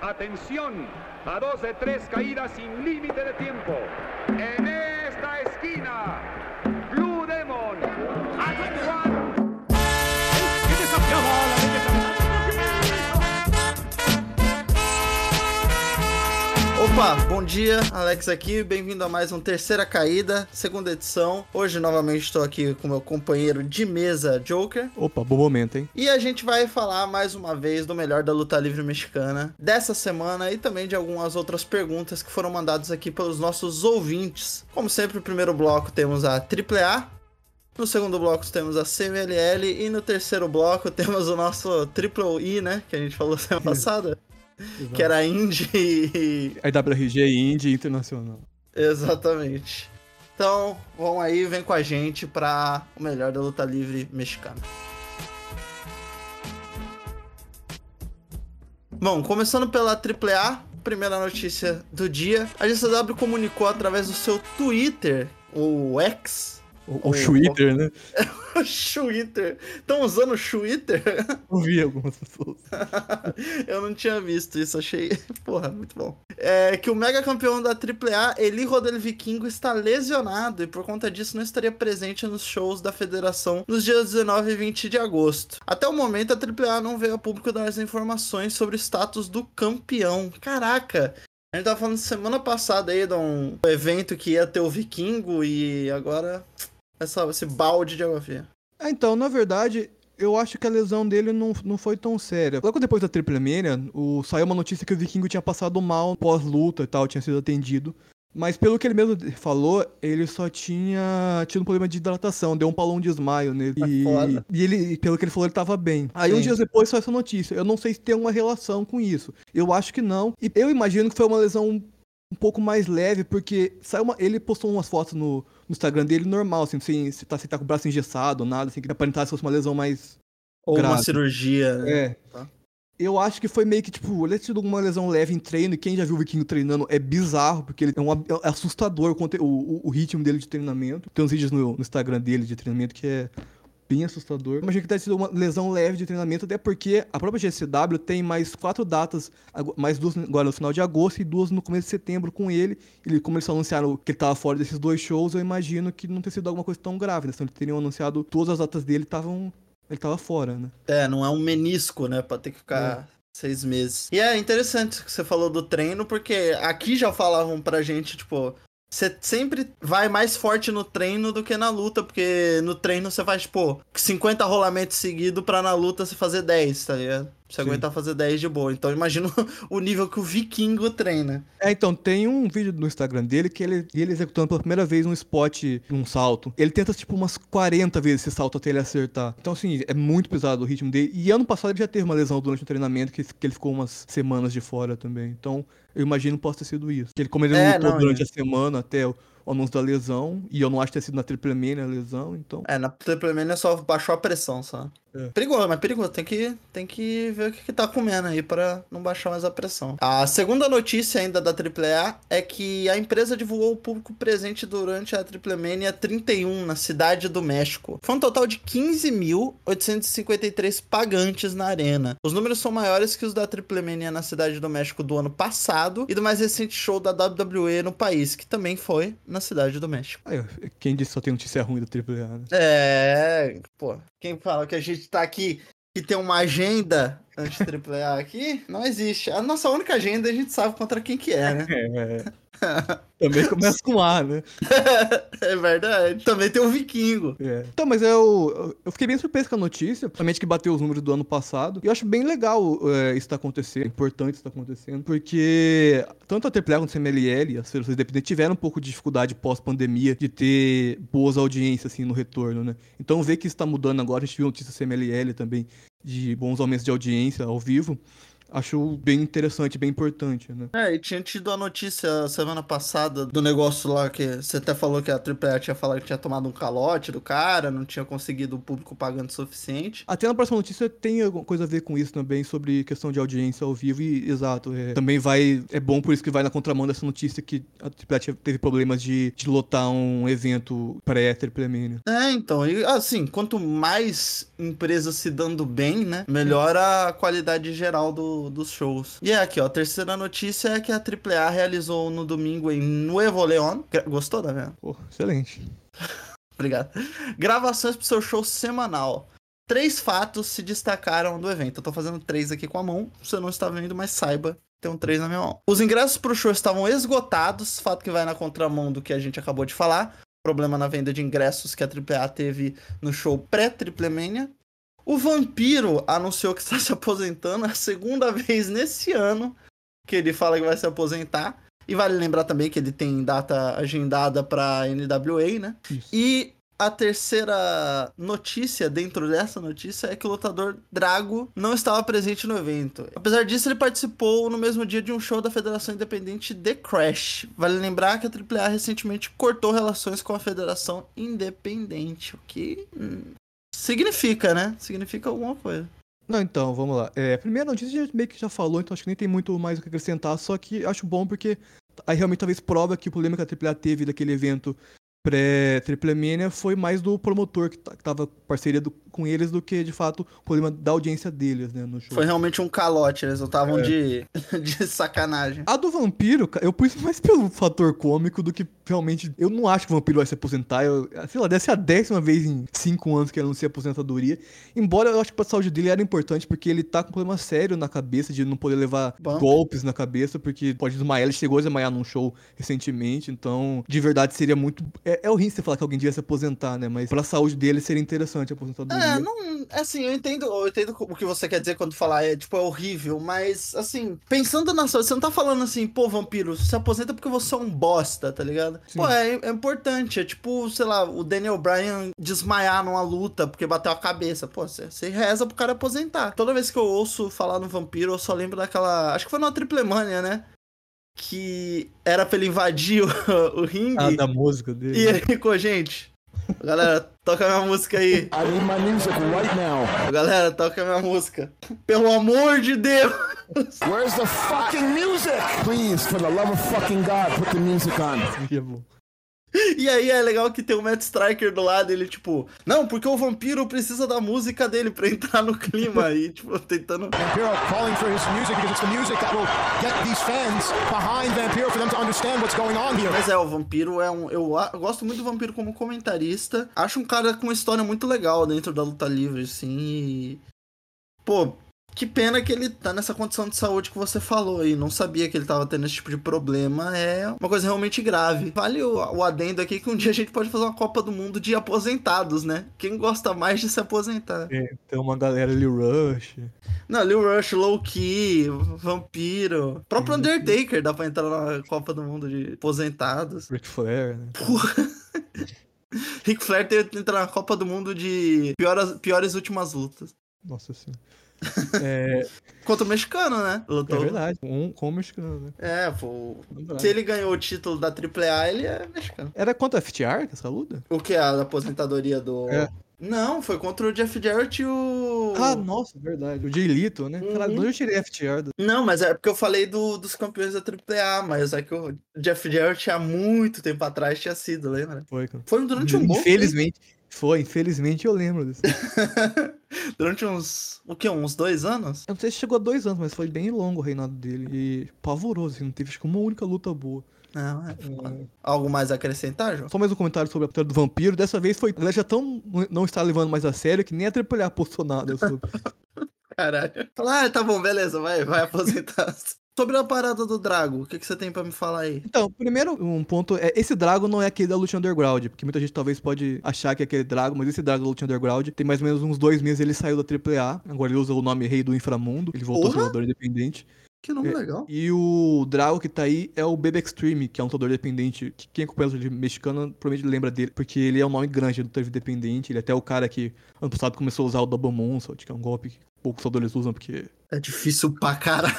Atención, a dos de tres caídas sin límite de tiempo. En esta esquina, Opa, bom dia, Alex aqui, bem-vindo a mais um Terceira Caída, segunda edição. Hoje novamente estou aqui com meu companheiro de mesa, Joker. Opa, bom momento, hein? E a gente vai falar mais uma vez do melhor da luta livre mexicana dessa semana e também de algumas outras perguntas que foram mandadas aqui pelos nossos ouvintes. Como sempre, no primeiro bloco temos a AAA, no segundo bloco temos a CMLL e no terceiro bloco temos o nosso Triple I, né? Que a gente falou semana passada. Que era Indie e... A WRG Indie Internacional. Exatamente. Então, vão aí, vem com a gente para o melhor da luta livre mexicana. Bom, começando pela AAA, primeira notícia do dia. A GCW comunicou através do seu Twitter, o X. O, o Twitter, né? o Twitter. Estão usando o Twitter? Eu vi algumas pessoas. Eu não tinha visto isso, achei. Porra, muito bom. É que o mega campeão da AAA, Eli Rodel Vikingo, está lesionado e por conta disso não estaria presente nos shows da federação nos dias 19 e 20 de agosto. Até o momento, a AAA não veio a público dar as informações sobre o status do campeão. Caraca, a gente tava falando semana passada aí de um evento que ia ter o Vikingo e agora essa, esse balde de água fria. É, então, na verdade, eu acho que a lesão dele não, não foi tão séria. Logo depois da Triple Mania, o, saiu uma notícia que o Vikingo tinha passado mal pós-luta e tal, tinha sido atendido. Mas pelo que ele mesmo falou, ele só tinha tido um problema de hidratação, deu um palão de esmaio nele. E, e ele, pelo que ele falou, ele tava bem. Aí Sim. uns dias depois saiu essa notícia. Eu não sei se tem uma relação com isso. Eu acho que não. E eu imagino que foi uma lesão um pouco mais leve, porque saiu uma, ele postou umas fotos no, no Instagram dele normal, assim, sem, se, tá, se tá com o braço engessado, nada, assim, que aparentar se fosse uma lesão mais. Ou grave. uma cirurgia, né? É. Tá. Eu acho que foi meio que, tipo, ele tido uma lesão leve em treino, e quem já viu o Vikingo treinando é bizarro, porque ele é, um, é assustador o, o, o, ritmo dele de treinamento. Tem uns vídeos no, no Instagram dele de treinamento que é bem assustador. Imagina que deve sido uma lesão leve de treinamento, até porque a própria GCW tem mais quatro datas, mais duas agora no final de agosto e duas no começo de setembro com ele. ele como eles anunciaram que ele tava fora desses dois shows, eu imagino que não tenha sido alguma coisa tão grave, né? Senão eles teriam anunciado todas as datas dele estavam. Ele tava fora, né? É, não é um menisco, né? Pra ter que ficar. É. Seis meses. E é interessante que você falou do treino, porque aqui já falavam pra gente, tipo, você sempre vai mais forte no treino do que na luta, porque no treino você faz, tipo, 50 rolamentos seguidos pra na luta você fazer 10, tá ligado? Você Sim. aguentar fazer 10 de boa. Então imagina o nível que o vikingo treina. É, então, tem um vídeo no Instagram dele que ele, ele executando pela primeira vez um spot num salto. Ele tenta, tipo, umas 40 vezes esse salto até ele acertar. Então, assim, é muito pesado o ritmo dele. E ano passado ele já teve uma lesão durante o treinamento, que, que ele ficou umas semanas de fora também. Então, eu imagino que possa ter sido isso. Ele, como ele é, lutou não, durante é. a semana até o anúncio da lesão, e eu não acho que tenha sido na Triple Mania a lesão, então... É, na Triple Mania só baixou a pressão, só. É. Perigoso, mas perigoso. Tem que, tem que ver o que, que tá comendo aí para não baixar mais a pressão. A segunda notícia ainda da AAA é que a empresa divulgou o público presente durante a Triple Mania 31 na cidade do México. Foi um total de 15.853 pagantes na arena. Os números são maiores que os da Triple Mania na cidade do México do ano passado e do mais recente show da WWE no país, que também foi na cidade do México. quem disse só tem notícia ruim da AAA, né? É, pô, quem fala que a gente tá aqui e tem uma agenda anti-AAA aqui, não existe. A nossa única agenda a gente sabe contra quem que é, né? É. Também começa com A, né? é verdade. Também tem o Vikingo. É. Então, mas eu, eu fiquei bem surpreso com a notícia, principalmente que bateu os números do ano passado. E eu acho bem legal é, isso tá acontecendo, é importante isso tá acontecendo, porque tanto a AAA quanto a CMLL, as federações independentes, tiveram um pouco de dificuldade pós-pandemia de ter boas audiências, assim, no retorno, né? Então, ver que isso tá mudando agora, a gente viu notícia CMLL também, de bons aumentos de audiência ao vivo acho bem interessante, bem importante, né? É, e tinha tido a notícia semana passada do negócio lá que você até falou que a AAA tinha falado que tinha tomado um calote do cara, não tinha conseguido o público pagando o suficiente. Até na próxima notícia tem alguma coisa a ver com isso também, sobre questão de audiência ao vivo e, exato, é, também vai, é bom por isso que vai na contramão dessa notícia que a AAA teve problemas de, de lotar um evento pré-Triple. É, então, e assim, quanto mais empresas se dando bem, né, melhora a qualidade geral do do- dos shows. E é aqui, ó, a terceira notícia é que a AAA realizou no domingo em Nuevo León. Gostou da minha? Pô, excelente. Obrigado. Gravações pro seu show semanal. Três fatos se destacaram do evento. Eu tô fazendo três aqui com a mão. Você não está vendo, mas saiba. Tem um três na minha mão. Os ingressos pro show estavam esgotados. Fato que vai na contramão do que a gente acabou de falar. Problema na venda de ingressos que a AAA teve no show pré-Triplemania. O Vampiro anunciou que está se aposentando a segunda vez nesse ano que ele fala que vai se aposentar. E vale lembrar também que ele tem data agendada pra NWA, né? Isso. E a terceira notícia dentro dessa notícia é que o lutador Drago não estava presente no evento. Apesar disso, ele participou no mesmo dia de um show da Federação Independente The Crash. Vale lembrar que a AAA recentemente cortou relações com a Federação Independente, o que hum, significa, né? Significa alguma coisa. Não, então, vamos lá. É, a primeira notícia a gente meio que já falou, então acho que nem tem muito mais o que acrescentar, só que acho bom porque aí realmente talvez prova que o problema que a AAA teve daquele evento pré-Triplemania foi mais do promotor que, que tava parceria do- com eles do que, de fato, o problema da audiência deles, né, no show. Foi realmente um calote, eles estavam de, de sacanagem. A do Vampiro, eu pus mais pelo fator cômico do que realmente. Eu não acho que o Vampiro vai se aposentar. Eu, sei lá, deve ser a décima vez em cinco anos que ele anuncia aposentadoria. Embora eu acho que pra saúde dele era importante, porque ele tá com um problema sério na cabeça, de não poder levar Bom. golpes na cabeça, porque pode desmaiar. Ele chegou a desmaiar num show recentemente, então, de verdade, seria muito. É, é horrível você falar que alguém devia se aposentar, né? Mas pra saúde dele seria interessante a aposentadoria. É, não. Assim, eu entendo, eu entendo o que você quer dizer quando falar é, tipo, é horrível, mas, assim, pensando na saúde, você não tá falando assim, pô, vampiro, se aposenta porque você é um bosta, tá ligado? Sim. Pô, é, é importante. É tipo, sei lá, o Daniel Bryan desmaiar numa luta porque bateu a cabeça. Pô, você, você reza pro cara aposentar. Toda vez que eu ouço falar no vampiro, eu só lembro daquela. Acho que foi numa triplemania, né? Que era pra ele invadir o, o ringue. Ah, da música dele. E ele ficou, gente. Galera, toca minha música aí. I need my music right now. Galera, toca minha música. Pelo amor de Deus! Where's the fucking music? Please, for the love of fucking God, put the music on. E aí é legal que tem o Matt Striker do lado, ele tipo, não, porque o vampiro precisa da música dele pra entrar no clima aí, tipo, tentando. Vampiro calling for his music because it's the music that will get these fans behind Vampiro for them to understand what's going on here. Mas é, o vampiro é um. Eu, eu gosto muito do vampiro como comentarista. Acho um cara com uma história muito legal dentro da luta livre, assim. E. Pô, que pena que ele tá nessa condição de saúde que você falou aí. Não sabia que ele tava tendo esse tipo de problema. É uma coisa realmente grave. Vale o, o adendo aqui que um dia a gente pode fazer uma Copa do Mundo de aposentados, né? Quem gosta mais de se aposentar? É, tem uma galera ali, Rush. Não, Lil Rush, Low Key, Vampiro. O próprio Undertaker dá pra entrar na Copa do Mundo de aposentados. Ric Flair, né? Ric Flair tem que entrar na Copa do Mundo de piores, piores últimas lutas. Nossa senhora. É, Contra o mexicano, né? é Lutou. verdade. Um com o mexicano, né? É, pô. Verdade. Se ele ganhou o título da AAA, ele é mexicano. Era contra a FTR essa luta? O que? A aposentadoria do. É. Não, foi contra o Jeff Jarrett e o. Ah, nossa, verdade. O Jay Lito, né? Caralho, Uhum. onde eu tirei FTR? do- Não, mas é porque eu falei do- dos campeões da AAA, mas é que o Jeff Jarrett há muito tempo atrás tinha sido, lembra? Foi, cara. Foi durante um bom tempo. Foi, infelizmente eu lembro disso. Durante uns. O que? Uns dois anos? Eu não sei se chegou a dois anos, mas foi bem longo o reinado dele. E pavoroso, assim, não teve acho uma única luta boa. Não, é. Algo mais a acrescentar, João? Só mais um comentário sobre a luta do vampiro. Dessa vez foi. A galera já tão não está levando mais a sério que nem a AAA postou nada sobre. Caralho. Ah, tá bom, beleza, vai, vai aposentar. Sobre a parada do Drago, o que, que você tem pra me falar aí? Então, primeiro, um ponto é, esse Drago não é aquele da Luta Underground, porque muita gente talvez pode achar que é aquele Drago, mas esse Drago da Luta Underground, tem mais ou menos uns dois meses ele saiu da AAA, agora ele usa o nome Rei do Inframundo, ele voltou a ser Porra! lutador independente. Que nome É. legal. E o Drago que tá aí é o Baby Extreme, que é um lutador independente, que quem acompanha o de mexicano provavelmente lembra dele, porque ele é um nome grande, lutador independente, ele é até o cara que ano passado começou a usar o Double Moonsault, que é um golpe que poucos lutadores usam, porque É difícil pra caralho.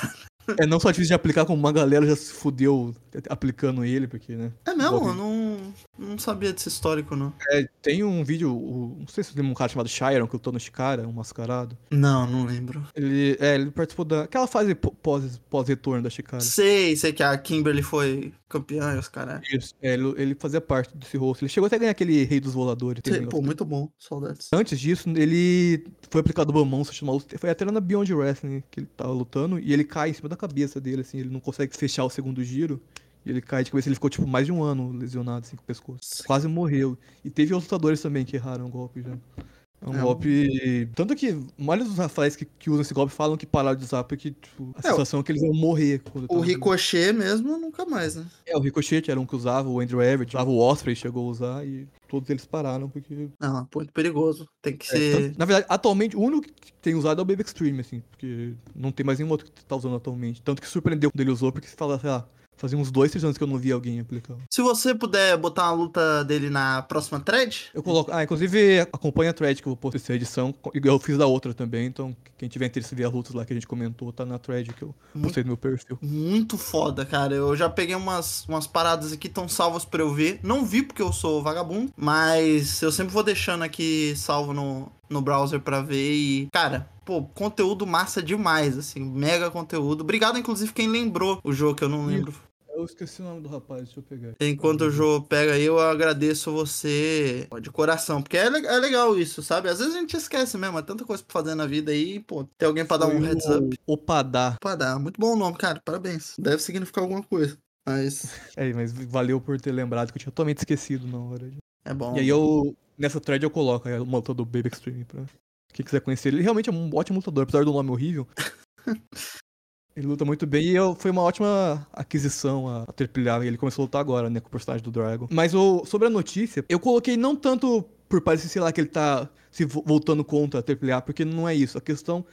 É não só difícil de aplicar, como uma galera já se fudeu aplicando ele, porque, né? É mesmo? Eu não, não sabia desse histórico, não. É, tem um vídeo, o- não sei se lembra um cara chamado Shiron, que lutou no Chikara, um mascarado. Não, não lembro. Ele, é, ele participou daquela fase pô- pós- pós-retorno da Chikara. Sei, sei que a Kimberly foi campeã e os caras. Isso. É, ele, ele fazia parte desse rosto. Ele chegou até a ganhar aquele Rei dos Voladores. aquele Pô, muito bom. Saudades. Antes disso, ele foi aplicado chamar luta. Foi até na Beyond Wrestling que ele tava lutando. E ele cai em cima da cabeça dele, assim. Ele não consegue fechar o segundo giro. E ele cai de cabeça. Ele ficou, tipo, mais de um ano lesionado, assim, com o pescoço. Quase morreu. E teve outros lutadores também que erraram o golpe já. É um É, golpe. Tanto que maioria dos Rafaéis que, que usam esse golpe falam que pararam de usar porque, tipo, a É, sensação é que eles iam morrer. O tava- Ricochet mesmo, nunca mais, né? É, o Ricochet era um que usava, o Andrew Everett, usava o Osprey, chegou a usar e todos eles pararam porque Não, é muito perigoso. Tem que É, ser. tanto- na verdade, atualmente, o único que tem usado é o Baby Extreme, assim, porque não tem mais nenhum outro que tá usando atualmente. Tanto que surpreendeu quando ele usou, porque se fala, sei lá, fazia uns dois, três anos que eu não vi alguém aplicar. Se você puder botar uma luta dele na próxima thread, Eu coloco. Ah, inclusive, acompanha a thread que eu vou postar essa edição. Eu fiz da outra também, então quem tiver interesse em ver as lutas lá que a gente comentou, tá na thread que eu postei no meu perfil. muito foda, cara. Eu já peguei umas, umas paradas aqui tão salvas pra eu ver. Não vi porque eu sou vagabundo, mas eu sempre vou deixando aqui salvo no, no browser pra ver e, cara, pô, conteúdo massa demais, assim, mega conteúdo. Obrigado, inclusive, quem lembrou o jogo que eu não lembro. Eu esqueci o nome do rapaz, deixa eu pegar. Enquanto o jogo pega aí, eu agradeço você de coração, porque é, é legal isso, sabe? Às vezes a gente esquece mesmo, é tanta coisa pra fazer na vida aí, pô, tem alguém pra dar um heads o up. Opadá. Pra dar, muito bom o nome, cara, parabéns. Deve significar alguma coisa, mas É, mas valeu por ter lembrado que eu tinha totalmente esquecido na hora. é bom. E aí eu, nessa thread eu coloco aí, uma luta do Baby Extreme pra quem quiser conhecer ele. Ele realmente é um ótimo lutador, apesar do nome horrível. ele luta muito bem e foi uma ótima aquisição a, a. Ele começou a lutar agora, né, com o personagem do Dragon. Mas o, sobre a notícia, eu coloquei não tanto por parecer, sei lá, que ele tá se vo- voltando contra a tripilhar, porque não é isso. A questão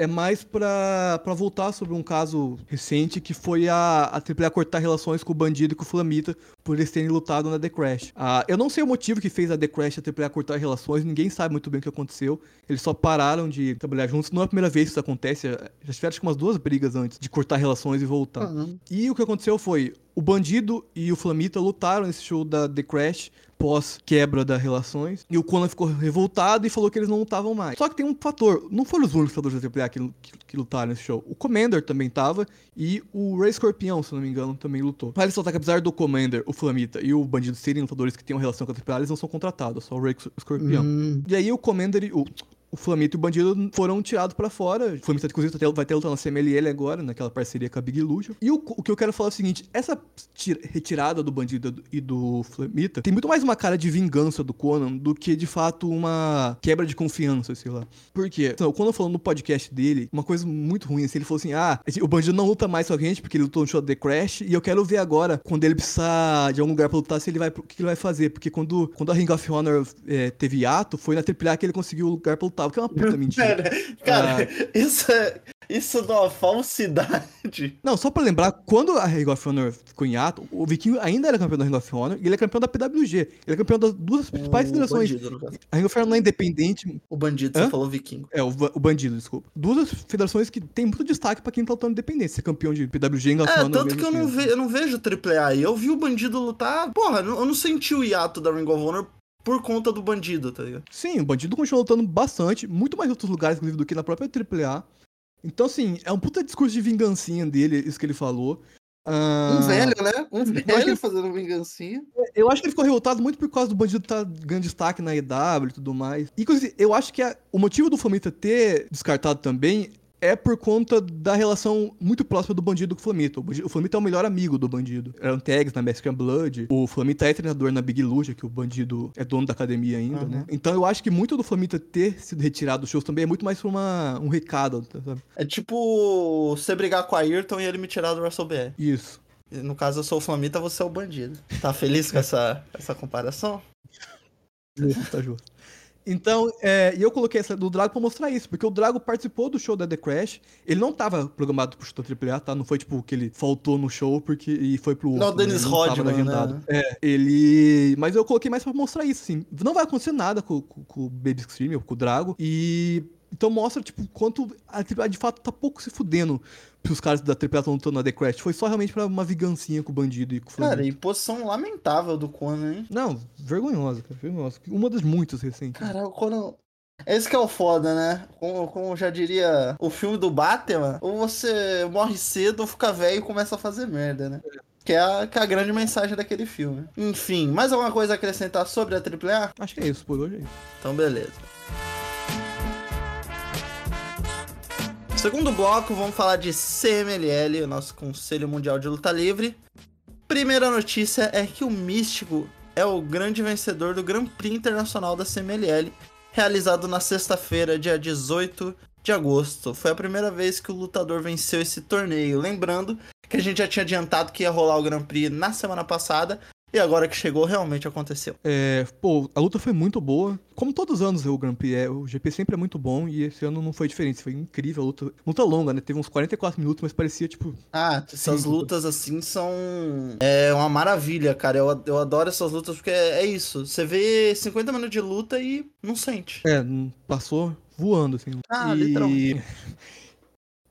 é mais pra, pra voltar sobre um caso recente que foi a, a AAA cortar relações com o bandido e com o Flamita por eles terem lutado na The Crash. Ah, eu não sei o motivo que fez a The Crash e a AAA cortar relações, ninguém sabe muito bem o que aconteceu. Eles só pararam de trabalhar juntos. Não é a primeira vez que isso acontece, já tiveram acho umas duas brigas antes de cortar relações e voltar. Uhum. E o que aconteceu foi, o Bandido e o Flamita lutaram nesse show da The Crash pós quebra das relações. E o Conan ficou revoltado e falou que eles não lutavam mais. Só que tem um fator, não foram os únicos lutadores da AAA que, que, que lutaram nesse show. O Commander também tava e o Ray Scorpion, se não me engano, também lutou. Vale ressaltar que apesar do Commander, o Flamita e o Bandido serem lutadores que têm uma relação com a AAA, eles não são contratados, só o Ray Scorpion. Hum, E aí o Commander e o, o Flamito e o Bandido foram tirados pra fora. O Flamito, inclusive, tá- vai ter lutando na CMLL agora, naquela parceria com a Big Illusion. E o, o que eu quero falar é o seguinte, essa tira- retirada do Bandido e do Flamita tem muito mais uma cara de vingança do Conan do que, de fato, uma quebra de confiança, sei lá. Por quê? Então, o Conan no podcast dele uma coisa muito ruim, assim, ele falou assim, ah, o Bandido não luta mais com a gente porque ele lutou no show The Crash e eu quero ver agora, quando ele precisar de algum lugar pra lutar, se ele vai, o que ele vai fazer. Porque quando, quando a Ring of Honor é, teve hiato, foi na AAA que ele conseguiu o lugar pra lutar, que é uma puta mentira. Cara, cara Ah. isso é. Isso dá uma falsidade. Não, só pra lembrar, quando a Ring of Honor ficou em hiato, o Vikingo ainda era campeão da Ring of Honor e ele é campeão da PWG. Ele é campeão das duas principais O federações. bandido. A Ring of Honor não é independente. O bandido, Hã? você falou vikingo. É, o, o bandido, desculpa. Duas federações que tem muito destaque pra quem tá lutando independente. Ser campeão de PWG e Ring of É, Honor. ao tanto que eu não, ve, eu não vejo AAA. E eu vi o bandido lutar. Porra, eu não senti o hiato da Ring of Honor por conta do bandido, tá ligado? Sim, o bandido continua lutando bastante, muito mais em outros lugares, inclusive, do que na própria AAA. Então, assim, é um puta discurso de vingancinha dele, isso que ele falou. Ah, Um velho, né? Um velho que- fazendo vingancinha. Eu acho que ele ficou revoltado muito por causa do bandido estar ganhando destaque na EW e tudo mais. E, inclusive, eu acho que a- o motivo do Flamita ter descartado também é por conta da relação muito próxima do bandido com o Flamita. O, bandido- o Flamita é o melhor amigo do bandido. Eram tags na Mexican Blood. O Flamita é treinador na Big Lucha, que o bandido é dono da academia ainda, né? Então eu acho que muito do Flamita ter sido retirado dos shows também é muito mais uma, um recado, sabe? É tipo você brigar com a Ayrton e ele me tirar do WrestleBR. Isso. No caso, eu sou o Flamita, você é o bandido. Tá feliz com essa, essa comparação? Justo, tá justo. Então, é, e eu coloquei essa do Drago pra mostrar isso, porque o Drago participou do show da The Crash, ele não tava programado pro show da AAA, tá? Não foi tipo que ele faltou no show porque e foi pro Não, outro, o Dennis né? Não Rodman, agendado. né? É, ele... Mas eu coloquei mais pra mostrar isso, assim. Não vai acontecer nada com, com, com o Baby ou com o Drago, e Então mostra, tipo, quanto a AAA de fato tá pouco se fudendo pros caras da AAA estão lutando na The Crash. Foi só realmente pra uma vingancinha com o bandido e com o Cara, Flamengo. e posição lamentável do Conan, hein? Não, vergonhosa, cara, vergonhosa. Uma das muitas recentes. Cara, o Conan. Esse que é o foda, né? Como, como já diria o filme do Batman, ou você morre cedo ou fica velho e começa a fazer merda, né? Que é, a, que é a grande mensagem daquele filme. Enfim, mais alguma coisa a acrescentar sobre a AAA? Acho que é isso, por hoje é isso. Então, beleza. Segundo bloco, vamos falar de CMLL, o nosso Conselho Mundial de Luta Livre. Primeira notícia é que o Místico é o grande vencedor do Grand Prix Internacional da CMLL, realizado na sexta-feira, dia 18 de agosto. Foi a primeira vez que o lutador venceu esse torneio. Lembrando que a gente já tinha adiantado que ia rolar o Grand Prix na semana passada, e agora que chegou, realmente aconteceu. É, pô, a luta foi muito boa. Como todos os anos o Grand Prix é, o GP sempre é muito bom e esse ano não foi diferente. Foi incrível a luta. Luta longa, né? Teve uns 44 minutos, mas parecia tipo. Ah, essas lutas assim são. É uma maravilha, cara. Eu, eu adoro essas lutas porque é, é isso. Você vê 50 minutos de luta e não sente. É, passou voando, assim. Ah, e... literalmente.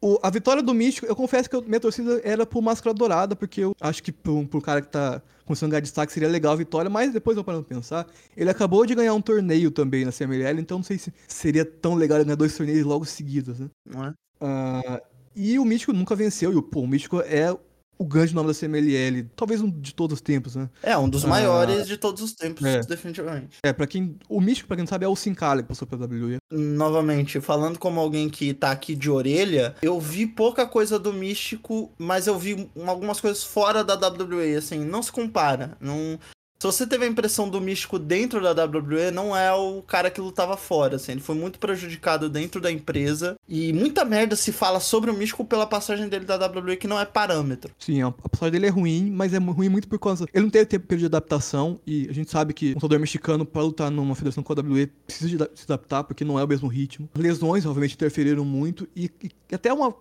O- a vitória do Místico, eu confesso que eu- minha torcida era por Máscara Dourada, porque eu acho que pro, pro cara que tá começando a ganhar destaque seria legal a vitória, mas depois eu parando pensar, ele acabou de ganhar um torneio também na CMLL, então não sei se seria tão legal ele ganhar dois torneios logo seguidos, né? Não é? Ah, e o Místico nunca venceu, e o, pô, o Místico é o grande nome da CMLL, talvez um de todos os tempos, né? É, um dos Ah. maiores de todos os tempos, É. definitivamente. É, pra quem. O Místico, pra quem não sabe, é o Sin Cara que passou pela WWE. Novamente, falando como alguém que tá aqui de orelha, eu vi pouca coisa do Místico, mas eu vi um- algumas coisas fora da WWE, assim, não se compara. Não... Se você teve a impressão do Místico dentro da WWE, não é o cara que lutava fora, assim, ele foi muito prejudicado dentro da empresa, e muita merda se fala sobre o Místico pela passagem dele da WWE, que não é parâmetro. Sim, a passagem dele é ruim, mas é ruim muito por causa. Ele não teve tempo de adaptação e a gente sabe que um lutador mexicano, pra lutar numa federação com a WWE, precisa se adaptar porque não é o mesmo ritmo. Lesões, obviamente, interferiram muito e, e até uma.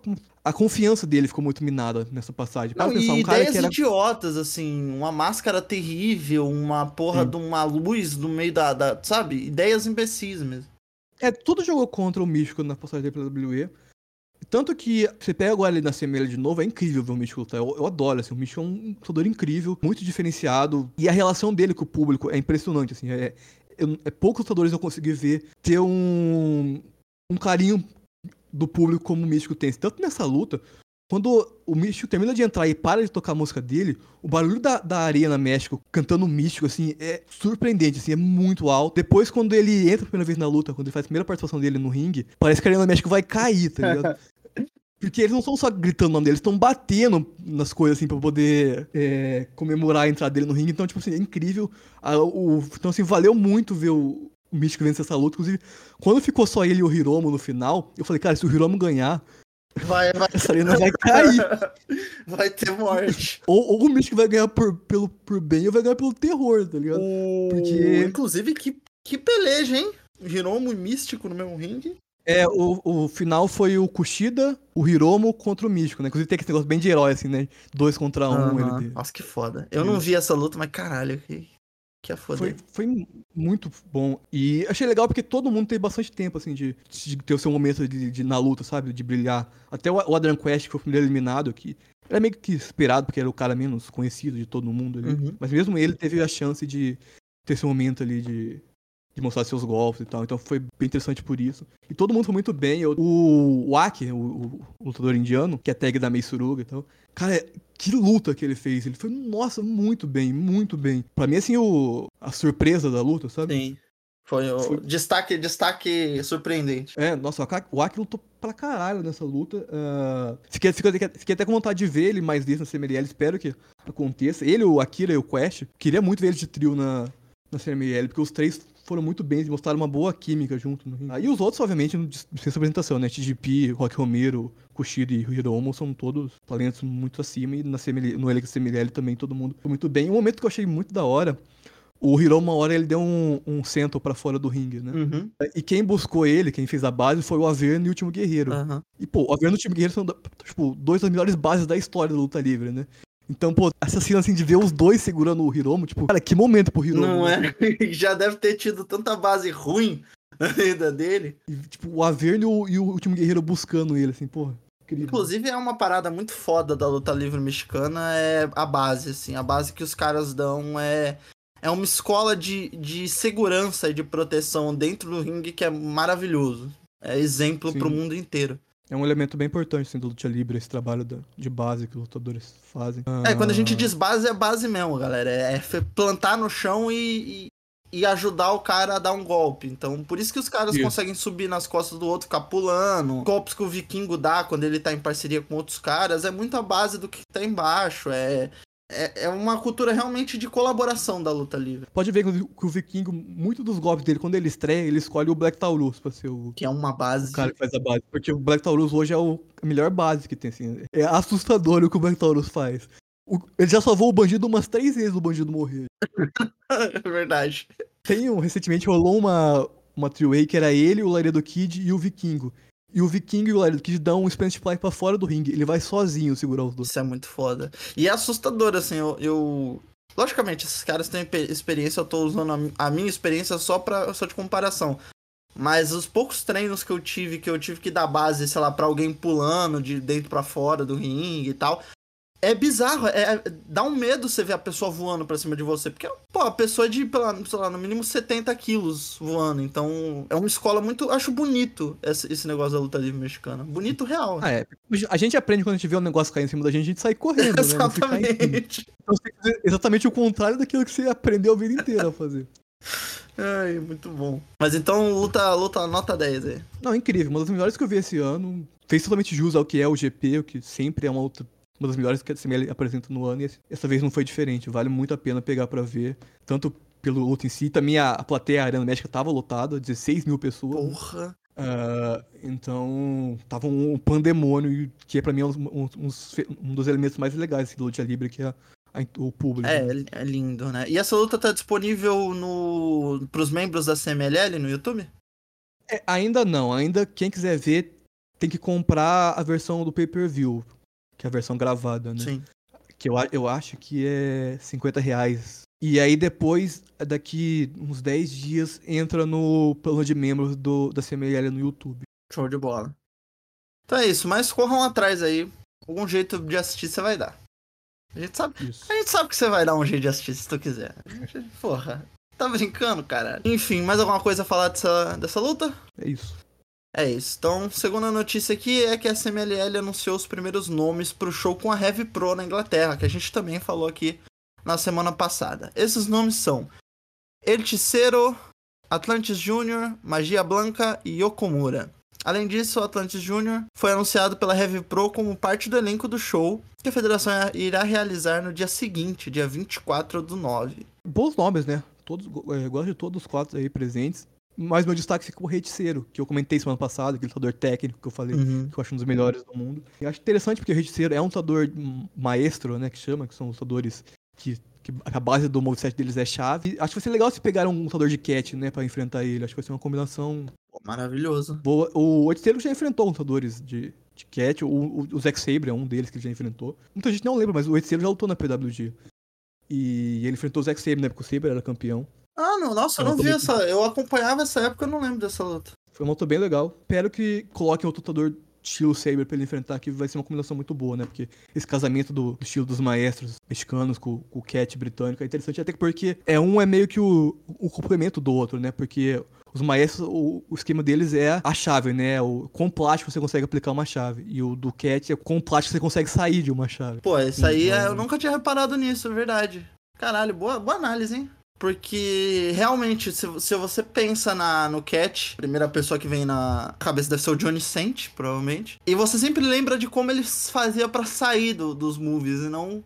A confiança dele ficou muito minada nessa passagem. Para Não, pensar, um cara ideias que era. idiotas, assim, uma máscara terrível, uma porra Sim. de uma luz no meio da, da- Sabe? Ideias imbecis mesmo. É, tudo jogou contra o Místico na passagem dele pela WWE. Tanto que você pega agora ele na CML de novo, é incrível ver o Místico lutar. Eu, eu adoro, assim, o Místico é um lutador incrível, muito diferenciado. E a relação dele com o público é impressionante, assim. É, eu- é poucos lutadores eu consegui ver ter um, um carinho do público como o Místico tem. Tanto nessa luta, quando o Místico termina de entrar e para de tocar a música dele, o barulho da, da areia na México cantando Místico, assim, é surpreendente, assim, é muito alto. Depois, quando ele entra a primeira vez na luta, quando ele faz a primeira participação dele no ringue, parece que a areia na México vai cair, tá ligado? Porque eles não estão só gritando o nome dele, eles estão batendo nas coisas, assim, pra poder é, comemorar a entrada dele no ringue. Então, tipo assim, é incrível. A- o- então, assim, valeu muito ver o, o Místico vencer essa luta. Inclusive, quando ficou só ele e o Hiromo no final, eu falei, cara, se o Hiromo ganhar, Vai, vai, essa arena vai cair. vai ter morte. ou, ou o Místico vai ganhar por, pelo, por bem ou vai ganhar pelo terror, tá ligado? O... Porque- Inclusive, que, que peleja, hein? Hiromo e Místico no mesmo ringue. É, o, o final foi o Kushida, o Hiromo contra o Místico, né? Inclusive tem esse negócio bem de herói, assim, né? Dois contra um. Aham. ele- Nossa, que foda. Eu não vi essa luta, mas caralho, que, que é foda. Foi, foi muito bom. E achei legal porque todo mundo teve bastante tempo, assim, de, de ter o seu momento de, de- na luta, sabe? De brilhar. Até o, o Adrian Quest, que foi o primeiro eliminado, que era meio que esperado, porque era o cara menos conhecido de todo mundo ali. Uhum. Mas mesmo ele teve a chance de ter esse momento ali de, de mostrar seus golpes e tal. Então foi bem interessante por isso. E todo mundo foi muito bem. Eu- o o, o- o lutador indiano, que é tag da Mei Suruga e tal. Cara, que luta que ele fez. Ele foi, nossa, muito bem, muito bem. Pra mim, assim, o, a surpresa da luta, sabe? Sim. Foi o Foi- destaque, destaque surpreendente. É, nossa, o Aki- Aki lutou pra caralho nessa luta. ah, fiquei, fiquei, fiquei até com vontade de ver ele mais vezes na CMLL, espero que aconteça. Ele, o Akira e o Quest, queria muito ver eles de trio na, na CMLL, porque os três foram muito bem, mostraram uma boa química junto. Ah, e os outros, obviamente, sem apresentação, né? TGP, Rock Romero, Kushida e Hiromo são todos talentos muito acima, e na CMLL, no CMLL também todo mundo foi muito bem. Um momento que eu achei muito da hora, o Hiromo, uma hora, ele deu um, um cento pra fora do ringue, né? Uhum. E quem buscou ele, quem fez a base, foi o Averno e o Último Guerreiro. aham. E, pô, o Averno e o Último Guerreiro são, tipo, dois das melhores bases da história da luta livre, né? Então, pô, essa cena, assim, de ver os dois segurando o Hiromo, tipo, cara, que momento pro Hiromo. Não né? é? Já deve ter tido tanta base ruim na vida dele. E, tipo, o Averno e o, e o Último Guerreiro buscando ele, assim, porra. Incrível. Inclusive, é uma parada muito foda da luta livre mexicana, é a base, assim. A base que os caras dão é. É uma escola de, de segurança e de proteção dentro do ringue que é maravilhoso. É exemplo Sim. pro mundo inteiro. É um elemento bem importante, assim, do luta livre, esse trabalho de base que os lutadores fazem. É, quando a gente Ah, diz base, é base mesmo, galera. É fe- plantar no chão e, e, e ajudar o cara a dar um golpe. Então, por isso que os caras Isso. conseguem subir nas costas do outro, ficar pulando. Golpes que o vikingo dá quando ele tá em parceria com outros caras, é muito a base do que tá embaixo. É, é, é uma cultura realmente de colaboração da luta livre. Pode ver que o, Vikingo, muito dos golpes dele, quando ele estreia, ele escolhe o Black Taurus pra ser o, Que é uma base. o cara que faz a base. Porque o Black Taurus hoje é o, a melhor base que tem, assim. É assustador o que o Black Taurus faz. O- ele já salvou o bandido umas três vezes o bandido morrer. é verdade. Tem um, recentemente rolou uma, uma three-way que era ele, o Laredo Kid e o Vikingo. E o Vikingo e o Laredo Kid dão um Spanish Fly pra fora do ringue. Ele vai sozinho segurar os dois. Isso é muito foda. E é assustador, assim, eu. eu- Logicamente, esses caras têm pe- experiência, eu tô usando a mi- a minha experiência só, pra, só de comparação. Mas os poucos treinos que eu tive, que eu tive que dar base, sei lá, pra alguém pulando de dentro pra fora do ringue e tal. É bizarro, é, é- dá um medo você ver a pessoa voando pra cima de você. Porque, pô, a pessoa é de, sei lá, no mínimo 70 quilos voando. Então, é uma escola muito. Acho bonito esse, esse negócio da luta livre mexicana. Bonito real. Ah, é. A gente aprende quando a gente vê um negócio cair em cima da gente, a gente sai correndo, né? Exatamente. Então que fazer exatamente o contrário daquilo que você aprendeu a vida inteira a fazer. Ai, muito bom. Mas então, luta, luta nota 10 aí. Não, incrível. Uma das melhores que eu vi esse ano. Fez totalmente jus ao que é o GP, o que sempre é uma outra. Uma das melhores que a CML apresenta no ano. E essa vez não foi diferente. Vale muito a pena pegar pra ver. Tanto pelo luta em si. Também a, a plateia Arena Méxica tava lotada, 16 mil pessoas. Porra. Ah, então, tava um pandemônio, que é pra mim um, um- um dos elementos mais legais assim, do Luta Livre, que é a- o público. É, é lindo, né? E essa luta tá disponível no pros membros da CMLL no YouTube? É, ainda não, ainda quem quiser ver tem que comprar a versão do pay-per-view, que é a versão gravada, né? Sim. Que eu, eu acho que é 50 reais. E aí depois, daqui uns 10 dias, entra no plano de membros do, da CML no YouTube. Show de bola. Então é isso, mas corram atrás aí. Algum jeito de assistir você vai dar. A gente sabe. Isso. A gente sabe que você vai dar um jeito de assistir se tu quiser. Gente- Porra. Tá brincando, cara? Enfim, mais alguma coisa a falar dessa, dessa luta? É isso. É isso. Então, segunda notícia aqui é que a CMLL anunciou os primeiros nomes pro show com a Heavy Pro na Inglaterra, que a gente também falou aqui na semana passada. Esses nomes são El Atlantis Jr., Magia Blanca e Yokomura. Além disso, o Atlantis Jr. foi anunciado pela Heavy Pro como parte do elenco do show que a federação irá realizar no dia seguinte, dia 24 do 9. Bons nomes, né? Todos, é, gosto de todos os quatro aí presentes. Mas meu destaque fica o Reiticeiro, que eu comentei semana passada, aquele lutador técnico que eu falei, Uhum. que eu acho um dos melhores do mundo. Eu acho interessante porque o Reiticeiro é um lutador maestro, né, que chama, que são lutadores que, que a base do moveset deles é chave. E acho que vai ser legal se pegar um lutador de cat, né, pra enfrentar ele. Acho que vai ser uma combinação Maravilhoso. boa. O Reiticeiro já enfrentou lutadores de, de cat, o, o, o Zack Sabre é um deles que ele já enfrentou. Muita gente não lembra, mas o Reiticeiro já lutou na PWG. E ele enfrentou o Zack Sabre, né, porque o Sabre era campeão. Ah, não, nossa, eu não vi essa. Eu acompanhava essa época, eu não lembro dessa luta. Foi uma luta bem legal. Espero que coloquem outro lutador estilo Saber pra ele enfrentar, que vai ser uma combinação muito boa, né? Porque esse casamento do, do estilo dos maestros mexicanos com, com o cat britânico é interessante, até porque é um é meio que o, o complemento do outro, né? Porque os maestros, o, o esquema deles é a chave, né? O quão plástico você consegue aplicar uma chave. E o do cat é quão plástico você consegue sair de uma chave. Pô, isso aí é- Então- eu nunca tinha reparado nisso, é verdade. Caralho, boa, boa análise, hein? Porque realmente, se, se você pensa na, no Cat, a primeira pessoa que vem na cabeça deve ser o Johnny Saint, provavelmente. E você sempre lembra de como ele fazia pra sair do- dos movies e não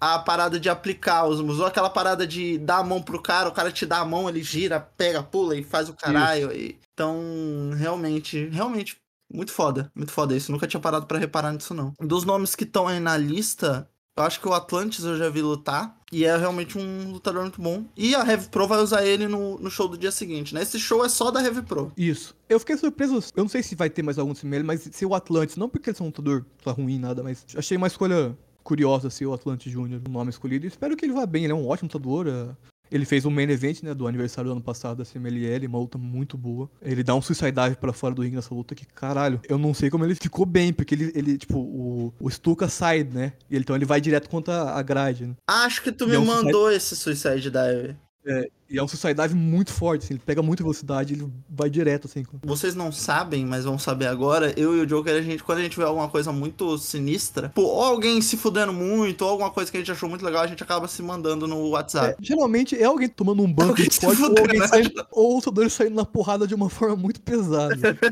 a parada de aplicar os moves. Ou aquela parada de dar a mão pro cara, o cara te dá a mão, ele gira, pega, pula e faz o caralho. E, então, realmente, realmente, muito foda. Muito foda isso. Nunca tinha parado pra reparar nisso, não. Dos nomes que estão aí na lista, eu acho que o Atlantis eu já vi lutar. E é realmente um lutador muito bom. E a Heavy Pro vai usar ele no, no show do dia seguinte, né? Esse show é só da Heavy Pro. Isso. Eu fiquei surpreso, eu não sei se vai ter mais algum desse mas ser o Atlantis, não porque eles são um lutador tá ruim, nada, mas achei uma escolha curiosa ser o Atlantis Júnior, o nome escolhido. E espero que ele vá bem, ele é um ótimo lutador. Ele fez o main event, né, do aniversário do ano passado da CMLL, uma luta muito boa. Ele dá um suicide dive pra fora do ringue nessa luta que, caralho, eu não sei como ele ficou bem, porque ele, ele tipo, o, o Stuka sai, né? E ele, então ele vai direto contra a grade, né? Acho que tu E me é um mandou esse Suicide Dive. É, e é um suicide dive muito forte, assim, ele pega muita velocidade, ele vai direto, assim. Vocês não sabem, mas vão saber agora. Eu e o Joker, a gente, quando a gente vê alguma coisa muito sinistra, pô, ou alguém se fudendo muito, ou alguma coisa que a gente achou muito legal, a gente acaba se mandando no WhatsApp. É, geralmente é alguém tomando um banco de forte, ou alguém né? saindo, ou o saindo na porrada de uma forma muito pesada.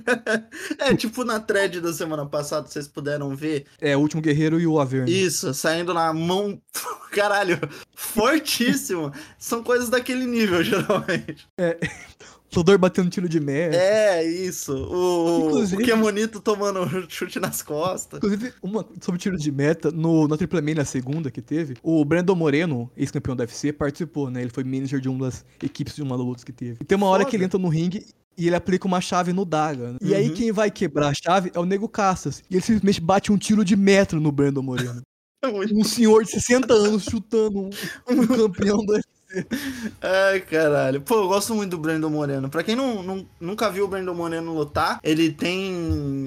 É, tipo na thread da semana passada, vocês puderam ver. é, o último guerreiro e o Averno. Isso, saindo na mão. Caralho, fortíssimo. São coisas daquele nível, geralmente. O lutador batendo tiro de merda. É, isso. O, Inclusive- o Kemonito tomando chute nas costas. Inclusive, uma sobre tiro de meta, no, na Triple Mania, na segunda que teve, o Brandon Moreno, ex-campeão da UFC, participou, né? Ele foi manager de uma das equipes de uma das lutas que teve. E tem uma hora Foda. que ele entra no ringue e ele aplica uma chave no Daga. né? E aí Uhum. quem vai quebrar a chave é o Nego Caças. E ele simplesmente bate um tiro de metro no Brandon Moreno. É um senhor de 60 anos chutando um, um campeão do UFC. Ai, caralho. Pô, eu gosto muito do Brandon Moreno. Pra quem não, não- nunca viu o Brandon Moreno lutar, ele tem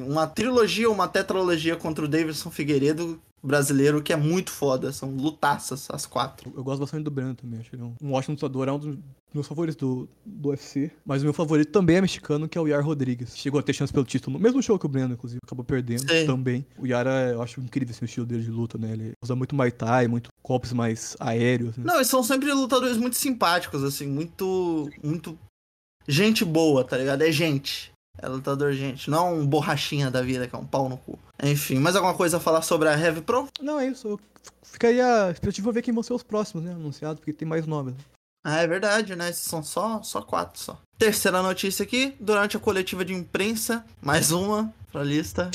uma trilogia, uma tetralogia contra o Davidson Figueiredo brasileiro que é muito foda. São lutaças as quatro. Eu gosto bastante do Brandon também. Acho ele um, um ótimo lutador. É um dos meus favoritos do, do UFC. Mas o meu favorito também é mexicano, que é o Yar Rodrigues. Chegou a ter chance pelo título no mesmo show que o Brandon, inclusive. Acabou perdendo Sei. também. O Yar, é- eu acho incrível esse estilo dele de luta, né? Ele usa muito Muay Thai, muito golpes mais aéreos. Né? Não, eles são sempre lutadores muito simpáticos, assim, muito. Muito. Gente boa, tá ligado? É gente. É lutador gente. Não um borrachinha da vida, que é um pau no cu. Enfim, mais alguma coisa a falar sobre a Heavy Pro? Não, é isso. Eu ficaria expectativa ver quem vão ser os próximos, né? Anunciados, porque tem mais nomes. Ah, é verdade, né? São só, só quatro só. Terceira notícia aqui, durante a coletiva de imprensa, mais uma pra lista.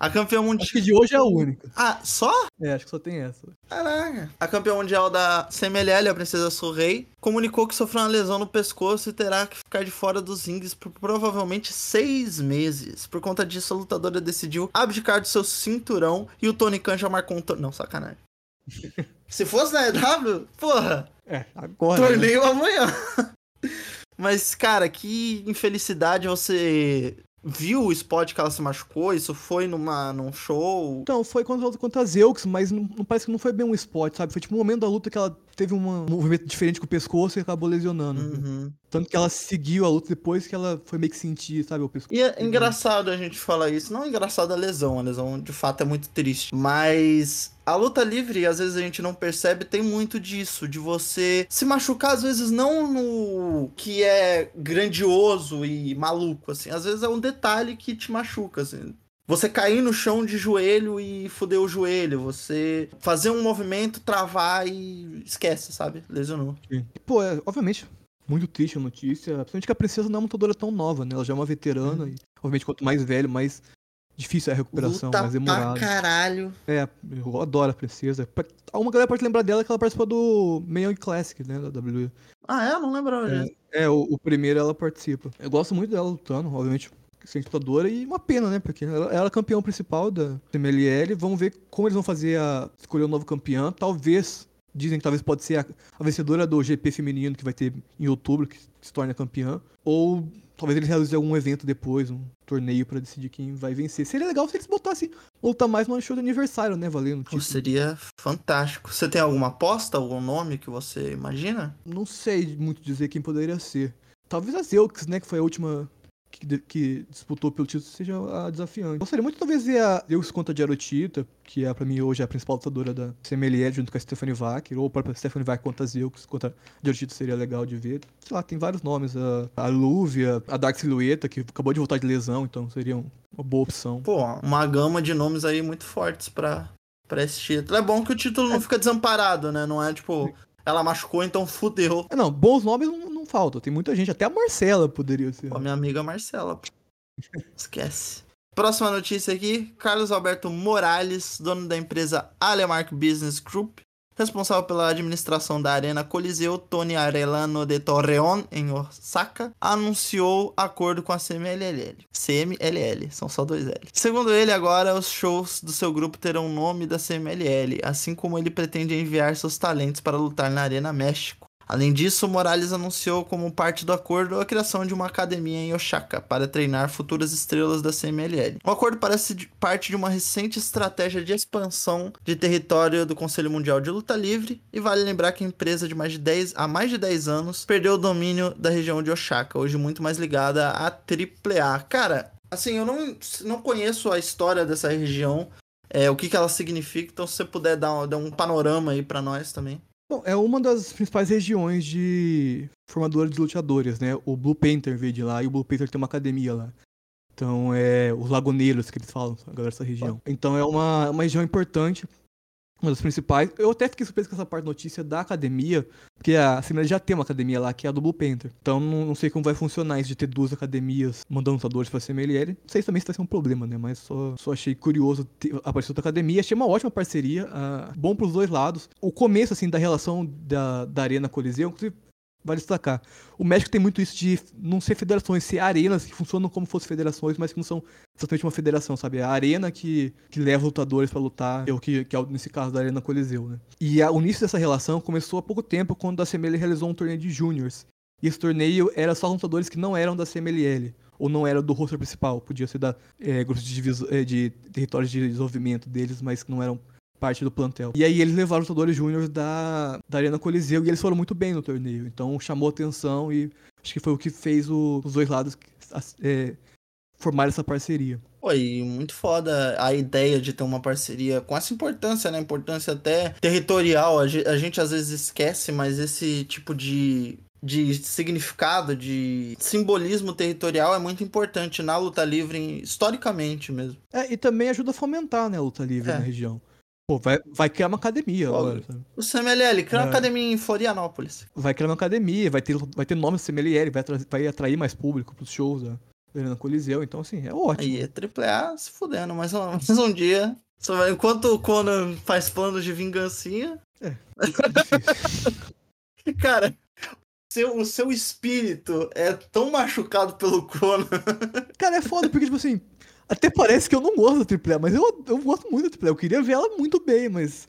A campeã Acho mundial. que de hoje é a única. Ah, só? É, acho que só tem essa. Caraca. A campeã mundial da CMLL, a Princesa Surrey, comunicou que sofreu uma lesão no pescoço e terá que ficar de fora dos rings por provavelmente seis meses. Por conta disso, a lutadora decidiu abdicar do seu cinturão e o Tony Khan já marcou um torneio. Não, sacanagem. Se fosse na EW, porra, É, agora. né? torneio amanhã. Mas, cara, que infelicidade você viu o spot que ela se machucou? Isso foi numa, num show? Então, foi contra, contra a Zeux, mas não, não parece que não foi bem um spot, sabe? Foi tipo um momento da luta que ela teve um movimento diferente com o pescoço e acabou lesionando. Uhum. Tanto que ela seguiu a luta depois que ela foi meio que sentir, sabe, o pescoço. E é engraçado a gente falar isso. Não é engraçado a lesão, a lesão de fato é muito triste. Mas a luta livre, às vezes a gente não percebe, tem muito disso. De você se machucar, às vezes não no que é grandioso e maluco, assim. Às vezes é um detalhe que te machuca, assim. Você cair no chão de joelho e fuder o joelho. Você fazer um movimento, travar e esquece, sabe? Lesionou. E, pô, é, obviamente, muito triste a notícia. Principalmente que a princesa não é uma lutadora tão nova, né? Ela já é uma veterana e, obviamente, quanto mais velho, mais difícil é a recuperação, Luta mais pra demorada. caralho. É, eu adoro a princesa. Pra- Alguma galera pode lembrar dela que ela participou do Mae Young Classic, né, da WWE. Ah, é? Não lembrava disso. É, o, o primeiro ela participa. Eu gosto muito dela lutando, obviamente, sem lutadora, e uma pena, né? Porque ela, ela é a campeã principal da CMLL. Vamos ver como eles vão fazer a escolher o novo campeão. Talvez, dizem que talvez pode ser a, a vencedora do GP feminino que vai ter em outubro, que se torna campeã. Ou talvez eles realizem algum evento depois, um torneio pra decidir quem vai vencer. Seria legal se eles botassem lutar mais no show de aniversário, né? Valendo. Tipo, seria fantástico. Você tem alguma aposta, algum nome que você imagina? não sei muito dizer quem poderia ser. Talvez a Zeux, né, que foi a última que, que disputou pelo título, seja a desafiante. Gostaria muito talvez ver a Zeux contra a Jarotita, que é pra mim hoje a principal lutadora da CMLL, junto com a Stephanie Wacker, ou a própria Stephanie Wacker contra a Zeux, contra a Jarotita seria legal de ver. Sei lá, tem vários nomes, a, a Lúvia, a Dark Silhueta, que acabou de voltar de lesão, então seria um- uma boa opção. Pô, uma gama de nomes aí muito fortes pra, pra esse título. É bom que o título não fica desamparado, né? Não é tipo, ela machucou, então fudeu. É, não, bons nomes não, não faltam, tem muita gente, até a Marcela poderia ser. Pô, minha amiga Marcela. Esquece. Próxima notícia aqui: Carlos Alberto Morales, dono da empresa Alemark Business Group, responsável pela administração da Arena Coliseu Tony Arellano de Torreón, em Osaka, anunciou acordo com a CMLL. CMLL, são só dois L. Segundo ele, agora os shows do seu grupo terão o nome da CMLL, assim como ele pretende enviar seus talentos para lutar na Arena México. Além disso, Morales anunciou como parte do acordo a criação de uma academia em Osaka para treinar futuras estrelas da CMLL. O acordo parece parte de uma recente estratégia de expansão de território do Conselho Mundial de Luta Livre e vale lembrar que a empresa de mais de 10 há mais de 10 anos perdeu o domínio da região de Osaka, hoje muito mais ligada à AAA. Cara, assim, eu não, não conheço a história dessa região, é, o que, que ela significa, então se você puder dar, um- dar um panorama aí pra nós também. Bom, é uma das principais regiões de formadora de lutadores, né? O Blue Panther veio de lá e o Blue Panther tem uma academia lá. Então é os lagoneiros que eles falam, a galera dessa região. Então é uma, uma região importante, uma das principais. Eu até fiquei surpreso com essa parte notícia da academia, porque a Assembleia já tem uma academia lá, que é a do Blue Panther. Então não, não sei como vai funcionar isso de ter duas academias mandando lutadores pra CMLL. Não sei também se vai ser um problema, né? Mas só, só achei curioso ter, aparecer outra academia. Achei uma ótima parceria, ah, bom pros dois lados. O começo, assim, da relação da, da Arena Coliseu, inclusive, vale destacar. O México tem muito isso de não ser federações, ser arenas que funcionam como se fossem federações, mas que não são exatamente uma federação, sabe? É a arena que, que leva lutadores pra lutar, é o que, que é nesse caso da Arena Coliseu, né? E a- o início dessa relação começou há pouco tempo, quando a CML realizou um torneio de júniors. E esse torneio era só lutadores que não eram da CMLL, ou não eram do roster principal, podia ser da é, grupos de, é, de territórios de desenvolvimento deles, mas que não eram parte do plantel. E aí eles levaram os lutadores júniors da, da Arena Coliseu e eles foram muito bem no torneio. Então chamou atenção e acho que foi o que fez o- os dois lados é, formar essa parceria. E muito foda a ideia de ter uma parceria com essa importância, né? Importância até territorial. A ge- a gente às vezes esquece, mas esse tipo de, de significado, de simbolismo territorial é muito importante na luta livre, historicamente mesmo. É, e também ajuda a fomentar né, a luta livre É. na região. Pô, vai, vai criar uma academia Óbvio. agora, sabe? O CMLL criou uma É. academia em Florianópolis. Vai criar uma academia, vai ter, vai ter nome CMLL, vai, vai atrair mais público pros shows da Arena Coliseu. Então, assim, é ótimo. Aí é AAA se fudendo, mas um, mais um dia. Só vai- Enquanto o Conan faz planos de vingancinha, cara, seu, o seu espírito é tão machucado pelo Conan. Cara, é foda, porque, tipo assim, até parece que eu não gosto da AAA, mas eu, eu gosto muito da AAA. Eu queria ver ela muito bem, mas.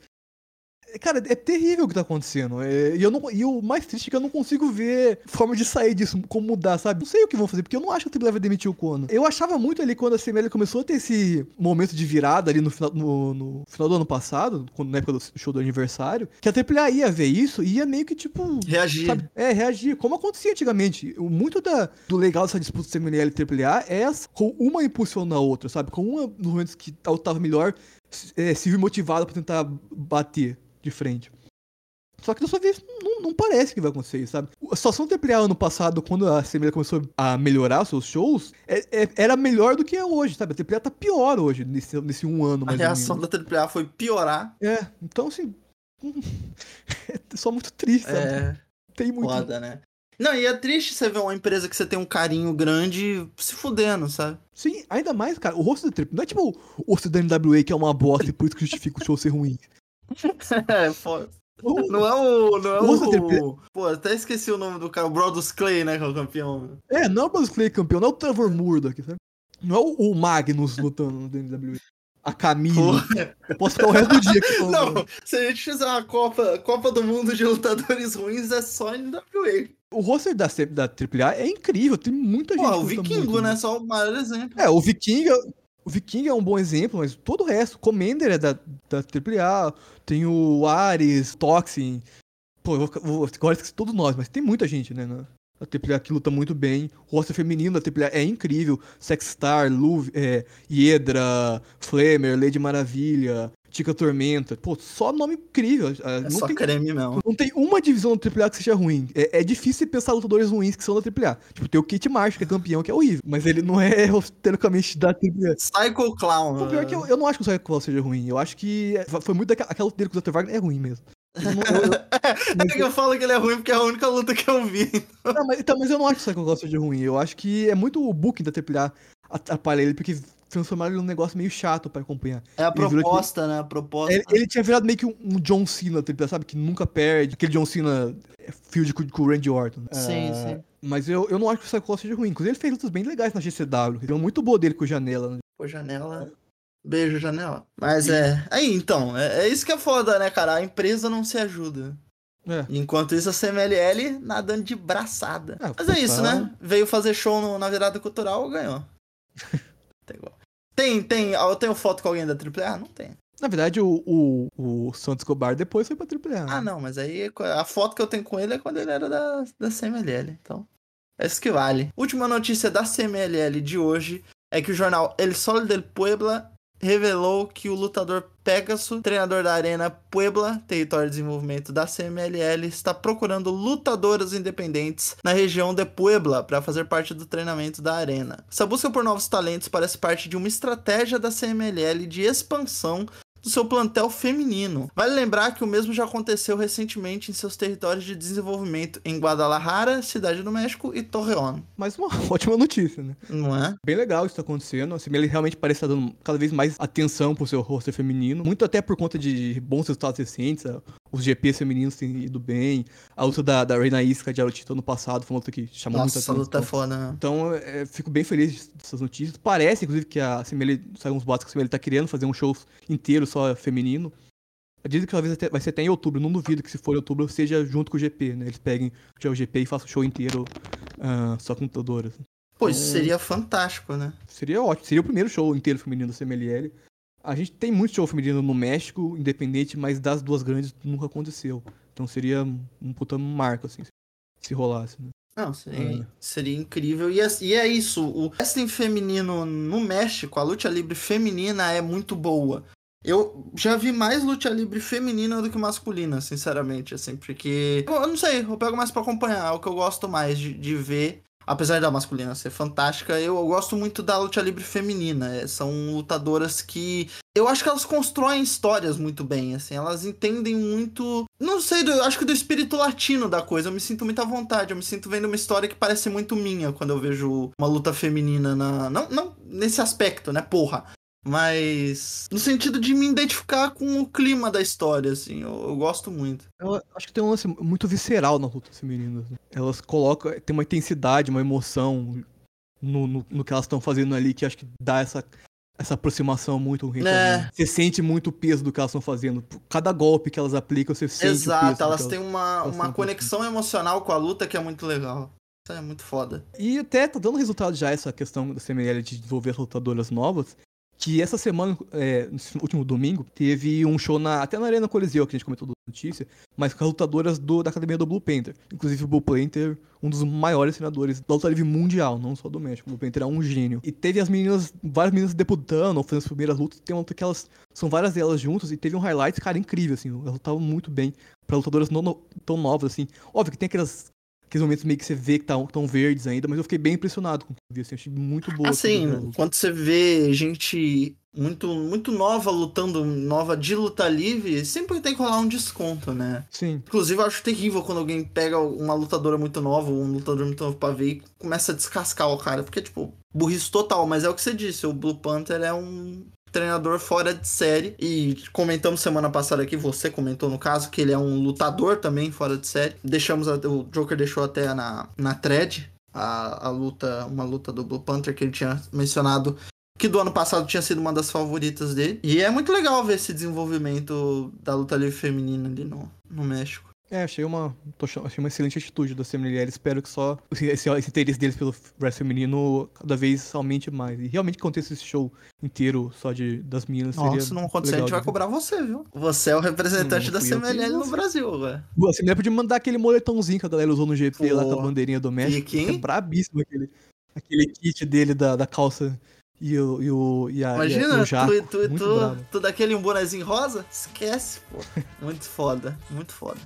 Cara, é terrível o que tá acontecendo. É, e, eu não, e o mais triste é que eu não consigo ver forma de sair disso, como mudar, sabe? Não sei o que vão fazer, porque eu não acho que a AAA vai demitir o Conan. Eu achava muito ali quando a CML começou a ter esse momento de virada ali no final, no, no final do ano passado, quando, na época do show do aniversário, que a AAA ia ver isso e ia meio que, tipo, Reagir. Sabe? É, reagir, como acontecia antigamente. O- Muito da, do legal dessa disputa CMLL e AAA é essa, com uma impulsionando a outra, sabe? Com uma nos momentos que a outra tava melhor, se- é, se viu motivada pra tentar bater de frente. Só que dessa vez não, não parece que vai acontecer isso, sabe? A situação do AAA ano passado, quando a CMLL começou a melhorar seus shows, é- é- era melhor do que é hoje, sabe? A AAA tá pior hoje, nesse, nesse um ano A mais ou reação da AAA foi piorar. É, então assim... É só muito triste, sabe? É Tem muito... foda, né? Não, e é triste você ver uma empresa que você tem um carinho grande se fudendo, sabe? Sim, ainda mais, cara, o rosto da Trip não é tipo o rosto da NWA que é uma bosta e por isso que justifica o show ser ruim. Não é o. Não é o. Pô, até esqueci o nome do cara. O Brodus Clay, né? Que é o campeão. É, não é o Buzz Clay campeão, não é o Trevor Murdoch, sabe? Não é o, Magnus lutando no NWA. A Camille. Eu posso ficar o resto do dia aqui falando. Não, se a gente fizer uma Copa, Copa do Mundo de lutadores ruins, é só NWA. O roster da, da AAA é incrível, tem muita gente. Pô, o Vikingo, muito, né? Só o maior exemplo. É, o Viking, é- o Viking é um bom exemplo, mas todo o resto, Commander é da, da AAA, tem o Ares, Toxin. Pô, eu vou, agora esqueci todos nós, mas tem muita gente, né? Na, a AAA que luta muito bem. O roster feminino da AAA é incrível. Sexstar, Lu, é, Hiedra, Flamer, Lady Maravilha, Tica Tormenta. Pô, só nome incrível. Ah, É não, só tem, creme mesmo. não tem uma divisão da AAA que seja ruim. É, é difícil pensar lutadores ruins que são da AAA. Tipo, tem o Kate Marsh, que é campeão, que é horrível. Mas ele não é teoricamente da AAA. Psycho Clown. O pior é que eu, eu não acho que o Psycho Clown seja ruim. Eu acho que é- foi muito daquela aquela luta dele com o Dr. Wagner é ruim mesmo. Eu não, eu- É que eu falo que ele é ruim porque é a única luta que eu vi. não, mas, então, mas eu não acho que o Psycho Clown seja ruim. Eu acho que é muito o booking da AAA atrapalha ele, porque transformaram ele num negócio meio chato pra acompanhar. É a Ele virou proposta, né? A proposta. Ele, ele tinha virado meio que um, um John Cena, AAA, sabe? Que nunca perde. Aquele John Cena é, field com, com o Randy Orton. Sim, Ah, sim. Mas eu, eu não acho que o Psycho Clown seja ruim. Inclusive, ele fez lutas bem legais na GCW. Ele é muito boa dele com o Janela. né? Pô, janela. Beijo, janela. Mas é. Aí, então, é, é isso que é foda, né, cara? A empresa não se ajuda. É. Enquanto isso, a CMLL nadando de braçada. Ah, Mas é isso, tá. né? Veio fazer show no- na virada cultural, ganhou. tem, igual. Tem, tem. ah, Eu tenho foto com alguém da AAA? Não tem. Na verdade, o, o, o Santos Escobar depois foi pra AAA. Ah, não, mas aí a foto que eu tenho com ele é quando ele era da, da CMLL. Então, é isso que vale. Última notícia da CMLL de hoje é que o jornal El Sol del Puebla revelou que o lutador Pegasus, treinador da Arena Puebla, território de desenvolvimento da CMLL, está procurando lutadoras independentes na região de Puebla para fazer parte do treinamento da Arena. Essa busca por novos talentos parece parte de uma estratégia da CMLL de expansão do seu plantel feminino. Vale lembrar que o mesmo já aconteceu recentemente em seus territórios de desenvolvimento em Guadalajara, Cidade do México e Torreón. Mas uma ótima notícia, né? Não é? Bem legal isso tá acontecendo. Assim, ele realmente parece estar dando cada vez mais atenção pro seu roster feminino. Muito até por conta de bons resultados recentes. Os GPs femininos têm ido bem. A luta da, da Reina Isca de Arotito ano passado foi uma luta que chamou Nossa, muita luta é atenção. foda, né? Então, é, fico bem feliz dessas notícias. Parece, inclusive, que a CML, saiu uns boatos que a CML tá querendo fazer um show inteiro só feminino. Dizem que talvez até- vai ser até em outubro. Não duvido que se for em outubro seja junto com o GP, né? Eles peguem já o GP e façam o show inteiro ah, só com lutadoras. Pô, isso seria fantástico, né? Seria ótimo. Seria o primeiro show inteiro feminino da CMLL. A gente tem muito show feminino no México, independente, mas das duas grandes nunca aconteceu. Então seria um puta marco, assim, se rolasse, né? Não, seria, É. seria incrível. E é, e é isso, o wrestling feminino no México, a luta livre feminina é muito boa. Eu já vi mais luta livre feminina do que masculina, sinceramente, assim, porque. Eu, eu não sei, eu pego mais pra acompanhar, é o que eu gosto mais de, de ver. Apesar da masculina ser fantástica, eu, eu gosto muito da luta livre feminina. é, são lutadoras que. Eu acho que elas constroem histórias muito bem, assim, elas entendem muito. Não sei, do- eu acho que do espírito latino da coisa. Eu me sinto muito à vontade, eu me sinto vendo uma história que parece muito minha quando eu vejo uma luta feminina na. Não, não nesse aspecto, né, porra. Mas. No sentido de me identificar com o clima da história, assim, eu, eu gosto muito. Eu acho que tem um lance muito visceral nas lutas femininas. né? Elas colocam, tem uma intensidade, uma emoção no, no, no que elas estão fazendo ali, que acho que dá essa, essa aproximação muito. com quem tá É. Você sente muito o peso do que elas estão fazendo. Cada golpe que elas aplicam, você sente. Exato, elas têm uma, elas uma conexão emocional com a luta que é muito legal. Isso é muito foda. E até tá dando resultado já essa questão da CML de desenvolver as lutadoras novas. Que essa semana, é, nesse último domingo, teve um show na, até na Arena Coliseu, que a gente comentou da notícia, mas com as lutadoras do- da academia do Blue Panther. Inclusive o Blue Panther, um dos maiores treinadores da luta livre mundial, não só do México. O Blue Panther é um gênio. E teve as meninas, várias meninas debutando, fazendo as primeiras lutas. Tem uma luta que elas, são várias delas juntas, e teve um highlight, cara, incrível, assim. Elas lutavam muito bem pra lutadoras no- tão novas, assim. Óbvio que tem aquelas aqueles momentos meio que você vê que estão tão verdes ainda, mas eu fiquei bem impressionado com o que eu vi, assim, achei muito boa. Assim, quando você vê gente muito, muito nova lutando, nova de luta livre, sempre tem que rolar um desconto, né? Sim, Inclusive, eu acho terrível quando alguém pega uma lutadora muito nova ou um lutador muito novo pra ver e começa a descascar o cara. Porque, tipo, burrice total. Mas é o que você disse, o Blue Panther é um treinador fora de série. E comentamos semana passada aqui, você comentou no caso, que ele é um lutador também fora de série. Deixamos, a- o Joker deixou até na, na thread a, a luta, uma luta do Blue Panther que ele tinha mencionado que do ano passado tinha sido uma das favoritas dele. E é muito legal ver esse desenvolvimento da luta livre feminina ali no, no México. É, achei uma, tô achei uma excelente atitude da CMLL, espero que só esse, esse, esse interesse deles pelo wrestling feminino cada vez aumente mais. E realmente que aconteça esse show inteiro só de, das meninas seria Nossa, se não acontecer, a legal gente vai de cobrar você, viu? Você é o representante Não da CMLL no. Brasil, velho. Pô, Você me podia mandar aquele moletãozinho que a galera usou no GP lá com Pô, a bandeirinha do México. Viking? É brabíssimo aquele, aquele kit dele da, da calça e o, e o, e a, e a- e Imagina, o jaco. tu, tu, muito tu, tu daquele um bonezinho rosa? Esquece, pô. Muito foda, muito foda.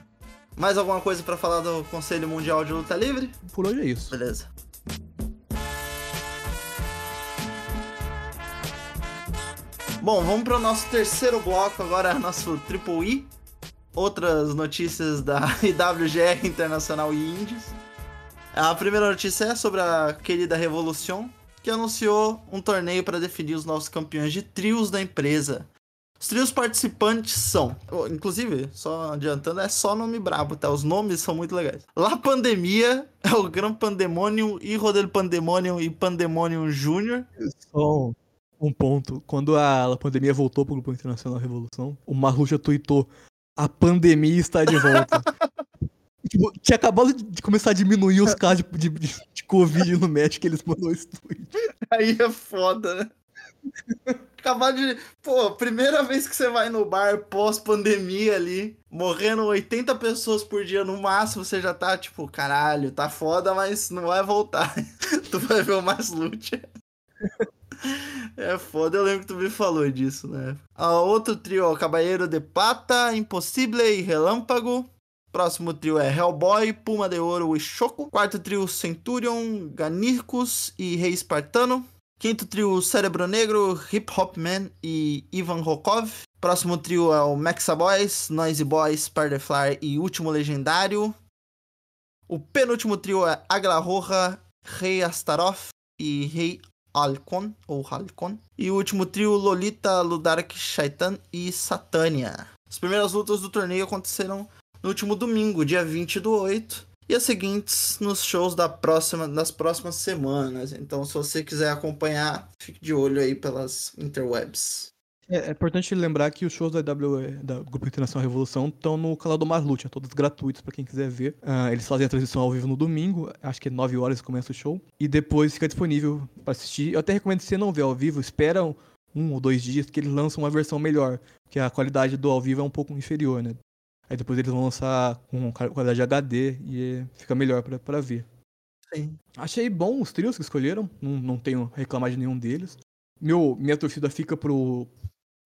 Mais alguma coisa pra falar do Conselho Mundial de Luta Livre? Por hoje é isso. Beleza. Bom, vamos para o nosso terceiro bloco agora, nosso Triple I. Outras notícias da IWGR Internacional e Indies. A primeira notícia é sobre a querida Revolution, que anunciou um torneio para definir os novos campeões de trios da empresa. Os trios participantes são, inclusive, só adiantando, é só nome brabo, tá? Os nomes são muito legais. La Pandemia é o Gran Pandemonium, Hijo del Pandemonium e Pandemonium Júnior. Só um ponto. Quando a pandemia voltou pro Grupo Internacional Revolução, o Marluxa tweetou: A pandemia está de volta. Tipo, tinha acabado de começar a diminuir os casos de, de, de Covid no México que eles mandou esse tweet. Aí é foda, né? Acabar de. Pô, primeira vez que você vai no bar pós-pandemia ali, morrendo 80 pessoas por dia no máximo, você já tá tipo, caralho, tá foda, mas não vai voltar. tu vai ver o mais lute. É foda, eu lembro que tu me falou disso, né? A outro trio é o Caballeiro de Pata, Impossible e Relâmpago. Próximo trio é Hellboy, Puma de Ouro e Choco. Quarto trio, Centurion, Ganircus e Rei Espartano. Quinto trio, Cérebro Negro, Hip Hop Man e Ivan Rokov. Próximo trio é o Maxa Boys, Noisy Boys, Spider-Fly e Último Legendário. O penúltimo trio é Agla Roja, Rei Astaroth e Rei Alcon, ou Halcon. E o último trio, Lolita, Ludark, Shaitan e Satânia. As primeiras lutas do torneio aconteceram no último domingo, dia 20 do 8 e as seguintes nos shows da próxima, das próximas semanas. Então, se você quiser acompanhar, fique de olho aí pelas interwebs. É, é importante lembrar que os shows da WWE, da Grupo Internacional Revolução, estão no canal do Marlute, é todos gratuitos para quem quiser ver. Uh, eles fazem a transmissão ao vivo no domingo, acho que é 9 horas começa o show, e depois fica disponível para assistir. Eu até recomendo se você não ver ao vivo, espera um ou dois dias que eles lançam uma versão melhor, porque a qualidade do ao vivo é um pouco inferior, né? Aí depois eles vão lançar com qualidade HD e fica melhor pra, pra ver. Sim. Achei bom os trios que escolheram, não, não tenho reclamar de nenhum deles. Meu, minha torcida fica pro,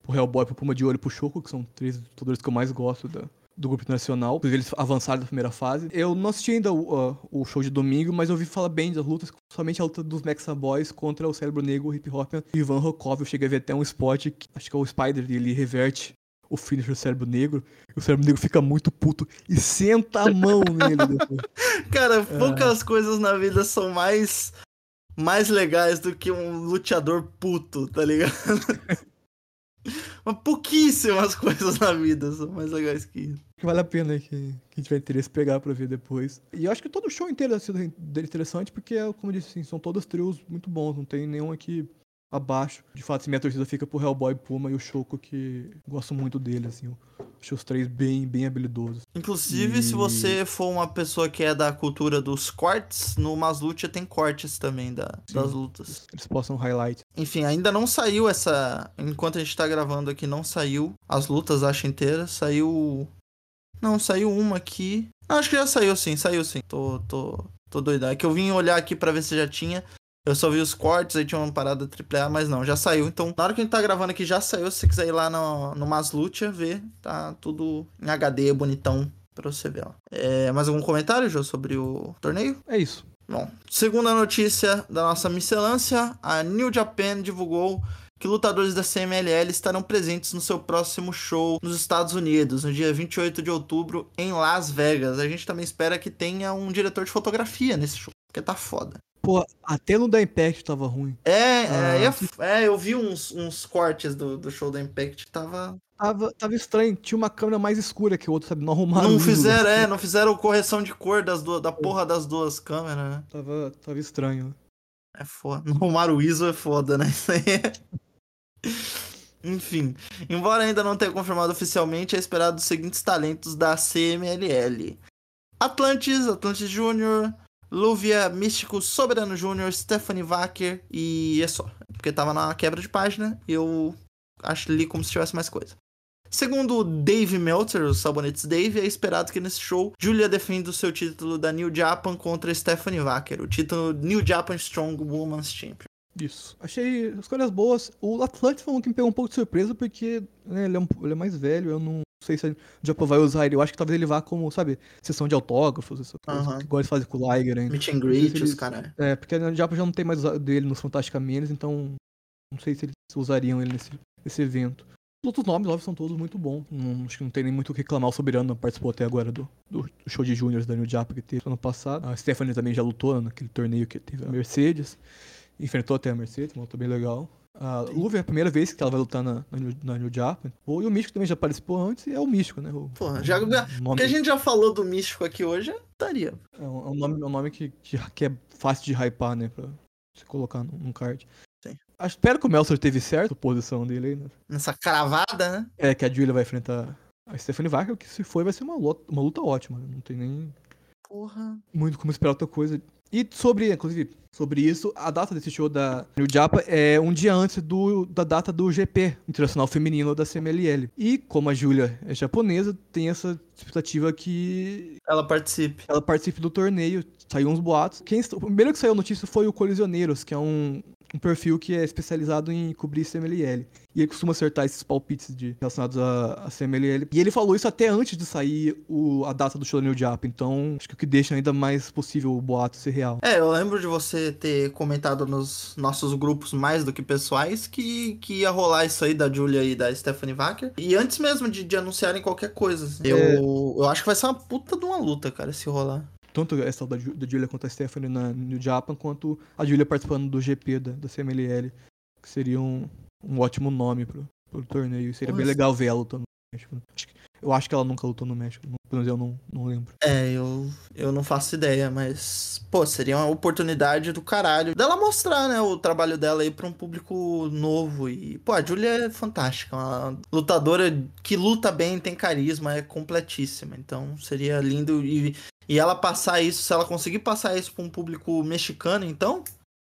pro Hellboy, pro Puma de Olho e pro Choco, que são três lutadores que eu mais gosto da, do grupo internacional. Eles avançaram da primeira fase. Eu não assisti ainda o, uh, o show de domingo, mas eu ouvi falar bem das lutas, somente a luta dos Mexa Boys contra o Cérebro Negro, o Hip Hop e Ivan Rokov. Eu cheguei a ver até um spot, que, acho que é o Spider, ele reverte o finisher do cérebro negro, e o cérebro negro fica muito puto e senta a mão nele depois. Cara, poucas é. coisas na vida são mais mais legais do que um luteador puto, tá ligado? Mas pouquíssimas coisas na vida são mais legais que isso. Que vale a pena que, que a gente vai interesse pegar pra ver depois. E eu acho que todo o show inteiro sido interessante, porque, como eu disse, assim, são todos trios muito bons, não tem nenhum aqui abaixo. De fato, assim, minha torcida fica pro Hellboy Puma e o Choco, que gosto muito dele, assim. Acho os três bem, bem habilidosos. Inclusive, e... se você for uma pessoa que é da cultura dos cortes, no Maslucha tem cortes também da, das lutas. Eles postam highlight. Enfim, ainda não saiu essa. Enquanto a gente tá gravando aqui, não saiu as lutas, acho inteiras. Saiu. Não, saiu uma aqui. Não, acho que já saiu sim, saiu sim. Tô, tô, tô doidão. É que eu vim olhar aqui para ver se já tinha. Eu só vi os cortes, aí tinha uma parada AAA, mas não, já saiu. Então, na hora que a gente tá gravando aqui, já saiu. Se você quiser ir lá no, no Maslucha ver, tá tudo em HD, bonitão, pra você ver. Ó. É, mais algum comentário, Jô, sobre o torneio? É isso. Bom, segunda notícia da nossa miscelância, a New Japan divulgou que lutadores da CMLL estarão presentes no seu próximo show nos Estados Unidos, no dia 28 de outubro, em Las Vegas. A gente também espera que tenha um diretor de fotografia nesse show, porque tá foda. Pô, até no da Impact tava ruim. É, é, ah, é, é eu vi uns, uns cortes do, do show da Impact, tava... tava. Tava estranho, tinha uma câmera mais escura que o outro, sabe? Não arrumaram. Não fizeram, é, não fizeram correção de cor das duas, da porra das duas câmeras, né? Tava, tava estranho. É foda. Não arrumaram o ISO é foda, né? Isso aí é... Enfim, embora ainda não tenha confirmado oficialmente, é esperado os seguintes talentos da CMLL: Atlantis, Atlantis Jr., Luvia, Místico, Soberano Júnior, Stephanie Wacker e é só. Porque tava na quebra de página e eu acho ali como se tivesse mais coisa. Segundo Dave Meltzer, o Sabonetes Dave, é esperado que nesse show Julia defenda o seu título da New Japan contra Stephanie Wacker, o título New Japan Strong Women's Champion. Isso. Achei escolhas boas. O Atlantis foi um que me pegou um pouco de surpresa, porque né, ele, é um, ele, é mais velho, eu não sei se o Japão vai usar ele. Eu acho que talvez ele vá como, sabe, sessão de autógrafos, essa coisa, uhum. que igual eles fazem com o Liger ainda. Meet and greet, os caras. É, porque no Japão já não tem mais dele nos Fantástica Menos, então não sei se eles usariam ele nesse, nesse evento. Os outros nomes, óbvio, são todos muito bons. Não, acho que não tem nem muito o que reclamar. O Soberano participou até agora do, do show de juniors da New Japan que teve ano passado. A Stephanie também já lutou naquele torneio que teve a Mercedes. Enfrentou até a Mercedes, lutou bem legal. A Luva é a primeira vez que ela vai lutar na, na, New, Japan. E o Místico também já participou antes e é o Místico, né? O, Porra, já, o nome... que a gente já falou do Místico aqui hoje, estaria. É um, é um nome, é um nome que, que, que, é fácil de hypar, né? Pra se colocar num, num card. Sim. Espero que o Meltzer teve certo a posição dele aí, né? Nessa cravada, né? É, que a Julia vai enfrentar a Stephanie Wacker, que se for vai ser uma luta, uma luta ótima. Né? Não tem nem Porra. muito como esperar outra coisa. E sobre, inclusive, sobre isso, a data desse show da New Japan é um dia antes do, da data do GP Internacional Feminino da CMLL. E como a Júlia é japonesa, tem essa expectativa que Ela participe. ela participe do torneio. Saiu uns boatos. Quem, o primeiro que saiu a notícia foi o Colisioneiros, que é um, um perfil que é especializado em cobrir CMLL. E ele costuma acertar esses palpites de, relacionados a, a CMLL. E ele falou isso até antes de sair o, a data do New Japan. Então, acho que o que deixa ainda mais possível o boato ser real. É, eu lembro de você ter comentado nos nossos grupos mais do que pessoais que, que ia rolar isso aí da Julia e da Stephanie Wacker. E antes mesmo de, de anunciarem qualquer coisa. assim. É. Eu, eu acho que vai ser uma puta de uma luta, cara, se rolar. Tanto essa da, da Julia quanto a Stephanie na New Japan, quanto a Julia participando do GP da, da CMLL. Que seria um, um ótimo nome pro, pro torneio. Seria bem Nossa. legal ver ela lutando no México. Acho que- eu acho que ela nunca lutou no México. Pelo menos eu não, não lembro. É, eu, eu não faço ideia, mas, pô, seria uma oportunidade do caralho dela mostrar, né, o trabalho dela aí pra um público novo. E, pô, a Julia é fantástica, uma lutadora que luta bem, tem carisma, é completíssima. Então seria lindo. E, e ela passar isso, se ela conseguir passar isso pra um público mexicano, então,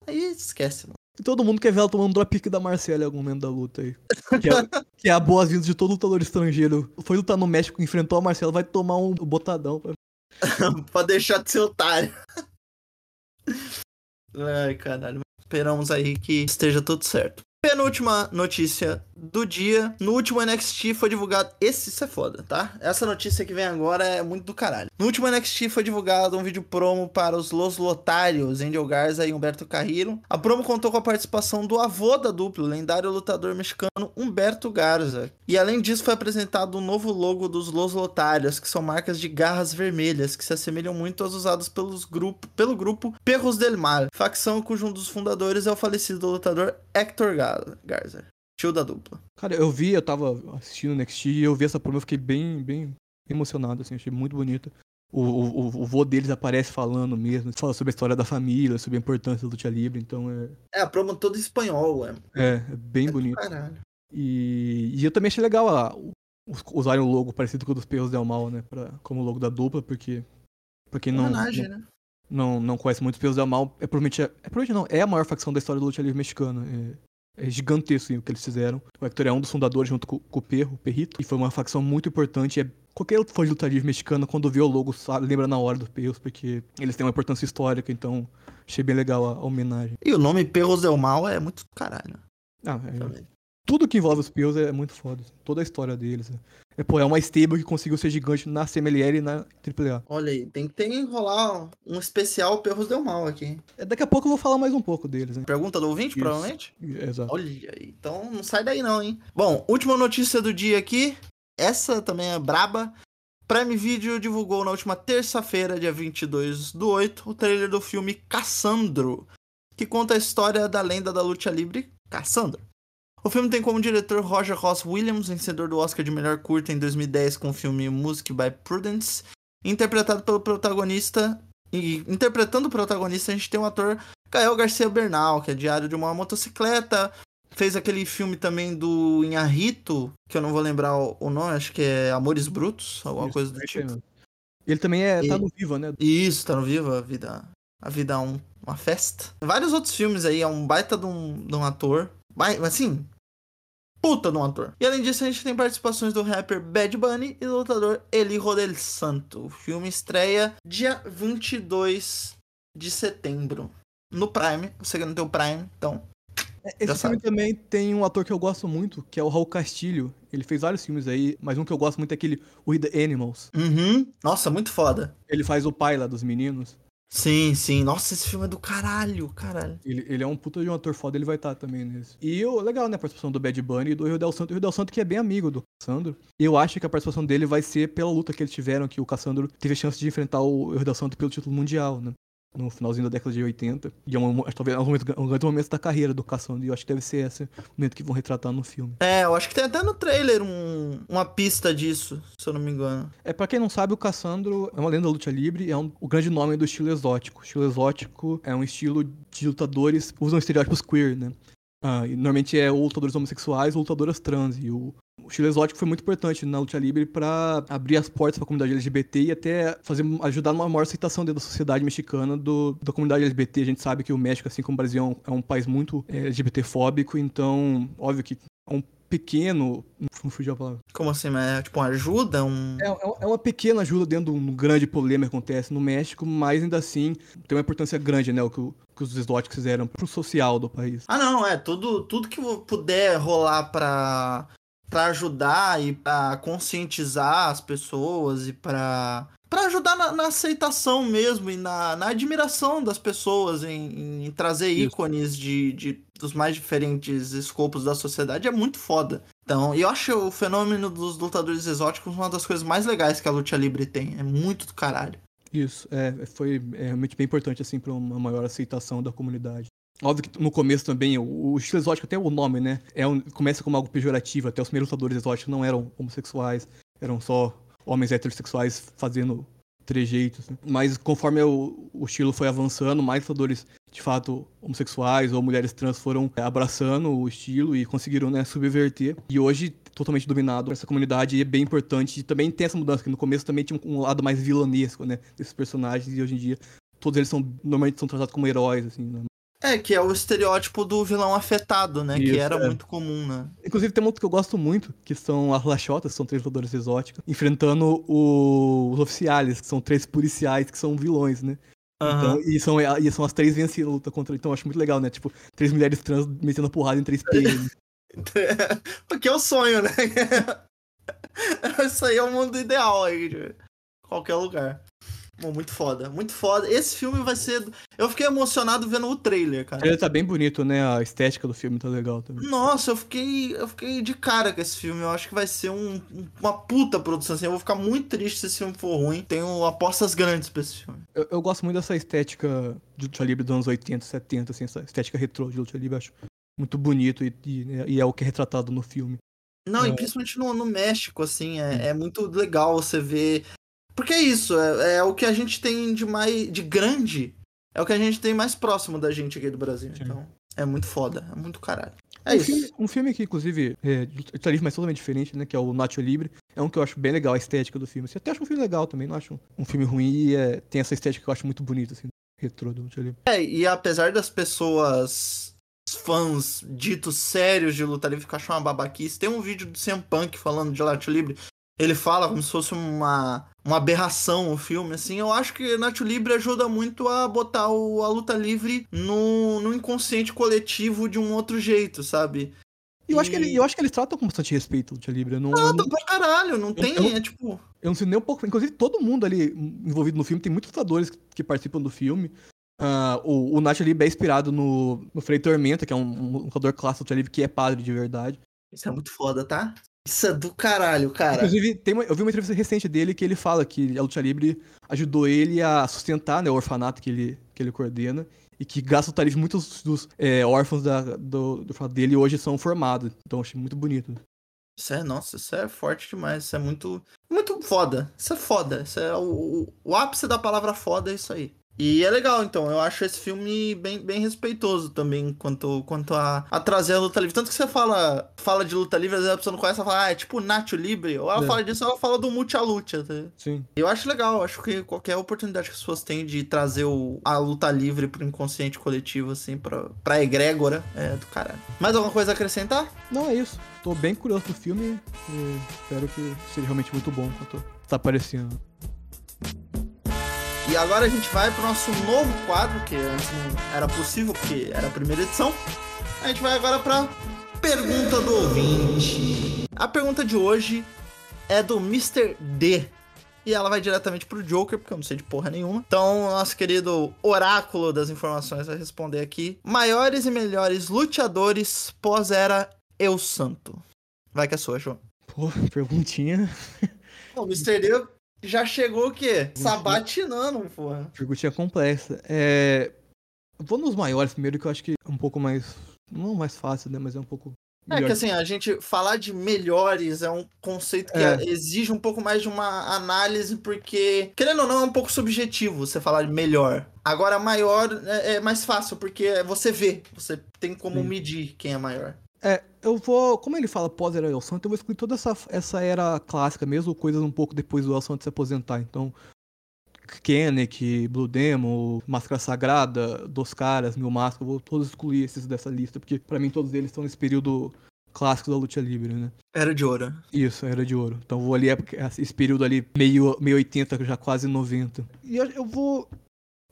aí esquece, mano. E todo mundo quer ver ela tomando dropkick da Marcela em algum momento da luta aí. Que é, é a boas-vindas de todo lutador estrangeiro. Foi lutar no México, enfrentou a Marcela, vai tomar um botadão. pra deixar de ser otário. Ai, caralho. Esperamos aí que esteja tudo certo. Penúltima notícia do dia. No último NXT foi divulgado. Esse isso é foda, tá? Essa notícia que vem agora é muito do caralho. No último NXT foi divulgado um vídeo promo para os Los Lotários, Angel Garza e Humberto Carrillo. A promo contou com a participação do avô da dupla, o lendário lutador mexicano Humberto Garza. E além disso, foi apresentado um novo logo dos Los Lotários, que são marcas de garras vermelhas, que se assemelham muito às usadas pelos grupo, pelo grupo Perros del Mal, facção cujo um dos fundadores é o falecido lutador Hector Gar- Garza, tio da dupla. Cara, eu vi, eu tava assistindo o NXT e eu vi essa promo, eu fiquei bem, bem emocionado, assim, achei muito bonita. O, o, o- vô deles aparece falando mesmo, fala sobre a história da família, sobre a importância do luta livre, então é, É, a promo toda em espanhol, é. é, é bem bonito. Caralho. E, e eu também achei legal a, us- usarem o logo parecido com o dos Perros Del Mal, né, pra, como logo da dupla, porque pra quem não, Homenagem, não, né? não, não conhece muito os Perros Del Mal, é provavelmente, é, é provavelmente não, é a maior facção da história do luta livre mexicana. É, é gigantesco assim, o que eles fizeram. O Hector é um dos fundadores junto com, com o Perro, o Perrito, e foi uma facção muito importante. É, qualquer outro fã de luta livre mexicana, quando vê o logo, sabe, lembra na hora dos Perros, porque eles têm uma importância histórica, então achei bem legal a, a homenagem. E o nome Perros del Mal é muito do caralho. Ah, é. Tudo que envolve os Perros é muito foda. Toda a história deles. É, pô, é uma stable que conseguiu ser gigante na CMLL e na AAA. Olha aí, tem que ter enrolar um especial Perros del Mal aqui. É, daqui a pouco eu vou falar mais um pouco deles, né? Pergunta do ouvinte, Isso. provavelmente? Exato. Olha aí, então não sai daí não, hein? Bom, última notícia do dia aqui. Essa também é braba. Prime Video divulgou na última terça-feira, dia 22 do 8, o trailer do filme Cassandro, que conta a história da lenda da luta livre Cassandro. O filme tem como diretor Roger Ross Williams, vencedor do Oscar de melhor curta em 2010 com o filme Music by Prudence, interpretado pelo protagonista. E interpretando o protagonista, a gente tem o ator Gael Garcia Bernal, que é diário de uma motocicleta, fez aquele filme também do Inharrito, que eu não vou lembrar o nome, acho que é Amores Brutos, alguma Isso, coisa do tipo. Ele também é, tá E- no Viva, né? Isso, tá no Vivo, a vida, a vida é um- uma festa. Vários outros filmes aí, é um baita de um, de um ator, Bai- assim, puta de um ator. E além disso, a gente tem participações do rapper Bad Bunny e do lutador Eli Rodel Santo. O filme estreia dia 22 de setembro no Prime, você que não tem o Prime, então Esse Já filme sabe. também tem um ator que eu gosto muito, que é o Raul Castilho. Ele fez vários filmes aí, mas um que eu gosto muito é aquele We the Animals. Uhum. Nossa, muito foda. Ele faz o pai lá dos meninos. Sim, sim. Nossa, esse filme é do caralho, caralho. Ele, ele é um puta de um ator foda, ele vai estar também nesse. E o legal, né, a participação do Bad Bunny e do Rio Del Santo. O Rio Del Santo que é bem amigo do Cassandro. Eu acho que a participação dele vai ser pela luta que eles tiveram, que o Cassandro teve a chance de enfrentar o Rio Del Santo pelo título mundial, né? No finalzinho da década de 80. E é um, talvez um, momento, um grande momento da carreira do Cassandro. E eu acho que deve ser esse momento que vão retratar no filme. É, eu acho que tem até no trailer um, uma pista disso, se eu não me engano. É, pra quem não sabe, o Cassandro é uma lenda da luta livre, é um, o grande nome do estilo exótico. O estilo exótico é um estilo de lutadores usam estereótipos queer, né? Ah, normalmente é ou lutadores homossexuais ou lutadoras trans. E o, o estilo exótico foi muito importante na luta livre para abrir as portas para a comunidade LGBT e até fazer ajudar numa maior aceitação dentro da sociedade mexicana do, da comunidade LGBT. A gente sabe que o México, assim como o Brasil, é um, é um país muito é, LGBT-fóbico, então, óbvio que é um pequeno. Não fugiu a palavra. Como assim? É tipo uma ajuda? Um... É, é uma pequena ajuda dentro de um grande problema que acontece no México, mas ainda assim tem uma importância grande, né? O que, o, que os exóticos fizeram pro social do país. Ah, não, é. Tudo, tudo que puder rolar pra, pra ajudar e pra conscientizar as pessoas e pra para ajudar na, na, aceitação mesmo e na, na admiração das pessoas em, em trazer Isso. ícones de, de, dos mais diferentes escopos da sociedade é muito foda. Então, eu acho o fenômeno dos lutadores exóticos uma das coisas mais legais que a luta livre tem. É muito do caralho. Isso, é, foi é, realmente bem importante, assim, para uma maior aceitação da comunidade. Óbvio que no começo também, o, estilo exótico, até o nome, né? É um, começa como algo pejorativo, até os primeiros lutadores exóticos não eram homossexuais, eram só homens heterossexuais fazendo trejeitos. Né? Mas conforme o, o, estilo foi avançando, mais lutadores de fato homossexuais ou mulheres trans foram abraçando o estilo e conseguiram né, subverter. E hoje totalmente dominado essa comunidade e é bem importante. E também tem essa mudança, que no começo também tinha um, lado mais vilanesco, né? Desses personagens, e hoje em dia todos eles são normalmente são tratados como heróis, assim, né? É, que é o estereótipo do vilão afetado, né? Isso, que era é. muito comum, né? Inclusive tem um outro que eu gosto muito, que são as Lachotas, que são três lutadores exóticos, enfrentando o... os oficiais, que são três policiais, que são vilões, né? Uhum. Então, e, são, e são as três vencidas luta contra. Então eu acho muito legal, né? Tipo, três mulheres trans metendo porrada em três PM. Porque é o sonho, né? Isso aí é o mundo ideal aí, de qualquer lugar. Muito foda, muito foda. Esse filme vai ser. Eu fiquei emocionado vendo o trailer, cara. Ele tá bem bonito, né? A estética do filme tá legal também. Nossa, eu fiquei, eu fiquei de cara com esse filme. Eu acho que vai ser um, uma puta produção. Assim, eu vou ficar muito triste se esse filme for ruim. Tenho apostas grandes pra esse filme. Eu, eu gosto muito dessa estética de luta livre dos anos 80, 70, assim, essa estética retrô de luta livre. Eu acho muito bonito e, e, e é o que é retratado no filme. Não, é. e principalmente no, no México, assim, é, é, muito legal você ver porque é isso, é, é, o que a gente tem de mais. de grande. É o que a gente tem mais próximo da gente aqui do Brasil. Sim. Então, é muito foda, é muito caralho. É um isso. Filme, um filme que, inclusive, é tarif, mas totalmente diferente, né? Que é o Nacho Libre. É um que eu acho bem legal, a estética do filme. Você até acha um filme legal também, não acho um filme ruim e é, tem essa estética que eu acho muito bonita, assim, retrô do Nacho Libre. É, e apesar das pessoas fãs ditos sérios de luta livre que acham uma babaquice, tem um vídeo do CM Punk falando de Nacho Libre ele fala como se fosse uma, uma aberração o filme, assim. Eu acho que Nacho Libre ajuda muito a botar o, a luta livre no, no inconsciente coletivo de um outro jeito, sabe? Eu, e... acho que ele, eu acho que eles tratam com bastante respeito o Luta Livre. Não, Tratam não... pra caralho, não tem, eu, é tipo... Eu não sei nem um pouco... Inclusive, todo mundo ali envolvido no filme, tem muitos lutadores que participam do filme. Uh, o, o Nacho Libre é inspirado no, no Frei Tormenta, que é um, um lutador clássico do Luta Livre que é padre de verdade. Isso é muito foda, tá? Isso é do caralho, cara. Inclusive, tem uma, eu vi uma entrevista recente dele que ele fala que a Luta Livre ajudou ele a sustentar né, o orfanato que ele, que ele coordena. E que, graças ao Livre, muitos dos é, órfãos da, do, do dele hoje são formados. Então, achei muito bonito. Isso é, nossa, isso é forte demais. Isso é muito, muito foda. Isso é foda. Isso é o, o ápice da palavra foda, é isso aí. E é legal, então. Eu acho esse filme bem, bem respeitoso também quanto, quanto a, a trazer a luta livre. Tanto que você fala, fala de luta livre, às vezes a pessoa não conhece, ela fala, ah, é tipo Nacho Libre. Ou ela é. fala disso, ela fala do Multi a Lucha. Tá? Sim. Eu acho legal, acho que qualquer oportunidade que as pessoas têm de trazer o, a luta livre pro inconsciente coletivo, assim, pra, pra egrégora, é do caralho. Mais alguma coisa a acrescentar? Não, é isso. Tô bem curioso do filme e espero que seja realmente muito bom quanto tá aparecendo. E agora a gente vai para o nosso novo quadro, que antes não era possível, porque era a primeira edição. A gente vai agora para pergunta do ouvinte. A pergunta de hoje é do Mr. D. E ela vai diretamente pro Joker, porque eu não sei de porra nenhuma. Então, nosso querido oráculo das informações vai responder aqui. Maiores e melhores luteadores pós-era Eu Santo. Vai que é sua, João. Pô, perguntinha. O Mr. D já chegou o quê? Sabatinando, porra. Perguntinha complexa. É... Vou nos maiores primeiro, que eu acho que é um pouco mais. Não mais fácil, né? Mas é um pouco. É que assim, a gente falar de melhores é um conceito que é. exige um pouco mais de uma análise, porque, querendo ou não, é um pouco subjetivo você falar de melhor. Agora, maior é, é mais fácil, porque você vê, você tem como Sim. medir quem é maior. É, eu vou. Como ele fala pós-era El Santo, eu vou excluir toda essa, essa era clássica, mesmo coisas um pouco depois do El Santo se aposentar. Então, Kennec, Blue Demon, Máscara Sagrada, Dos Caras, Mil Máscaras, eu vou todos excluir esses dessa lista, porque pra mim todos eles estão nesse período clássico da luta livre, né? Era de ouro. Isso, era de ouro. Então vou ali, é esse período ali, meio, meio 80, já quase 90. E eu, eu vou.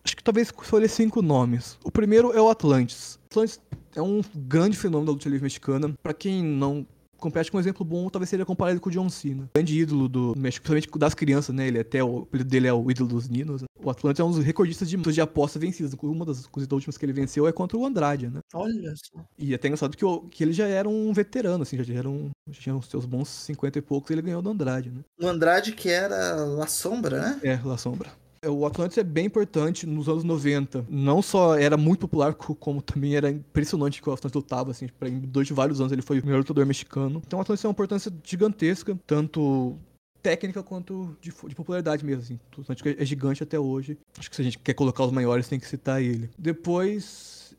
Acho que talvez escolher cinco nomes. O primeiro é o Atlantis. Atlantis é um grande fenômeno da luta livre mexicana. Pra quem não compete com um exemplo bom, talvez seria comparado com o John Cena. Grande ídolo do México, principalmente das crianças, né? Ele até o apelido dele é o ídolo dos Ninos. O Atlantis é um dos recordistas de, de aposta vencidas. Uma das coisas últimas que ele venceu é contra o Andrade, né? Olha só. E é até engraçado que, o- que ele já era um veterano, assim, já era um. Já tinha os seus bons 50 e poucos e ele ganhou do Andrade, né? O Andrade que era La Sombra, né? É, La Sombra. É, O Atlantis é bem importante nos anos 90. Não só era muito popular, co- como também era impressionante que o Atlantis lutava, assim, pra, de vários anos ele foi o melhor lutador mexicano. Então o Atlantis tem uma importância gigantesca, tanto técnica quanto de, de popularidade mesmo, assim. O Atlantis é gigante até hoje. Acho que se a gente quer colocar os maiores, tem que citar ele. Depois,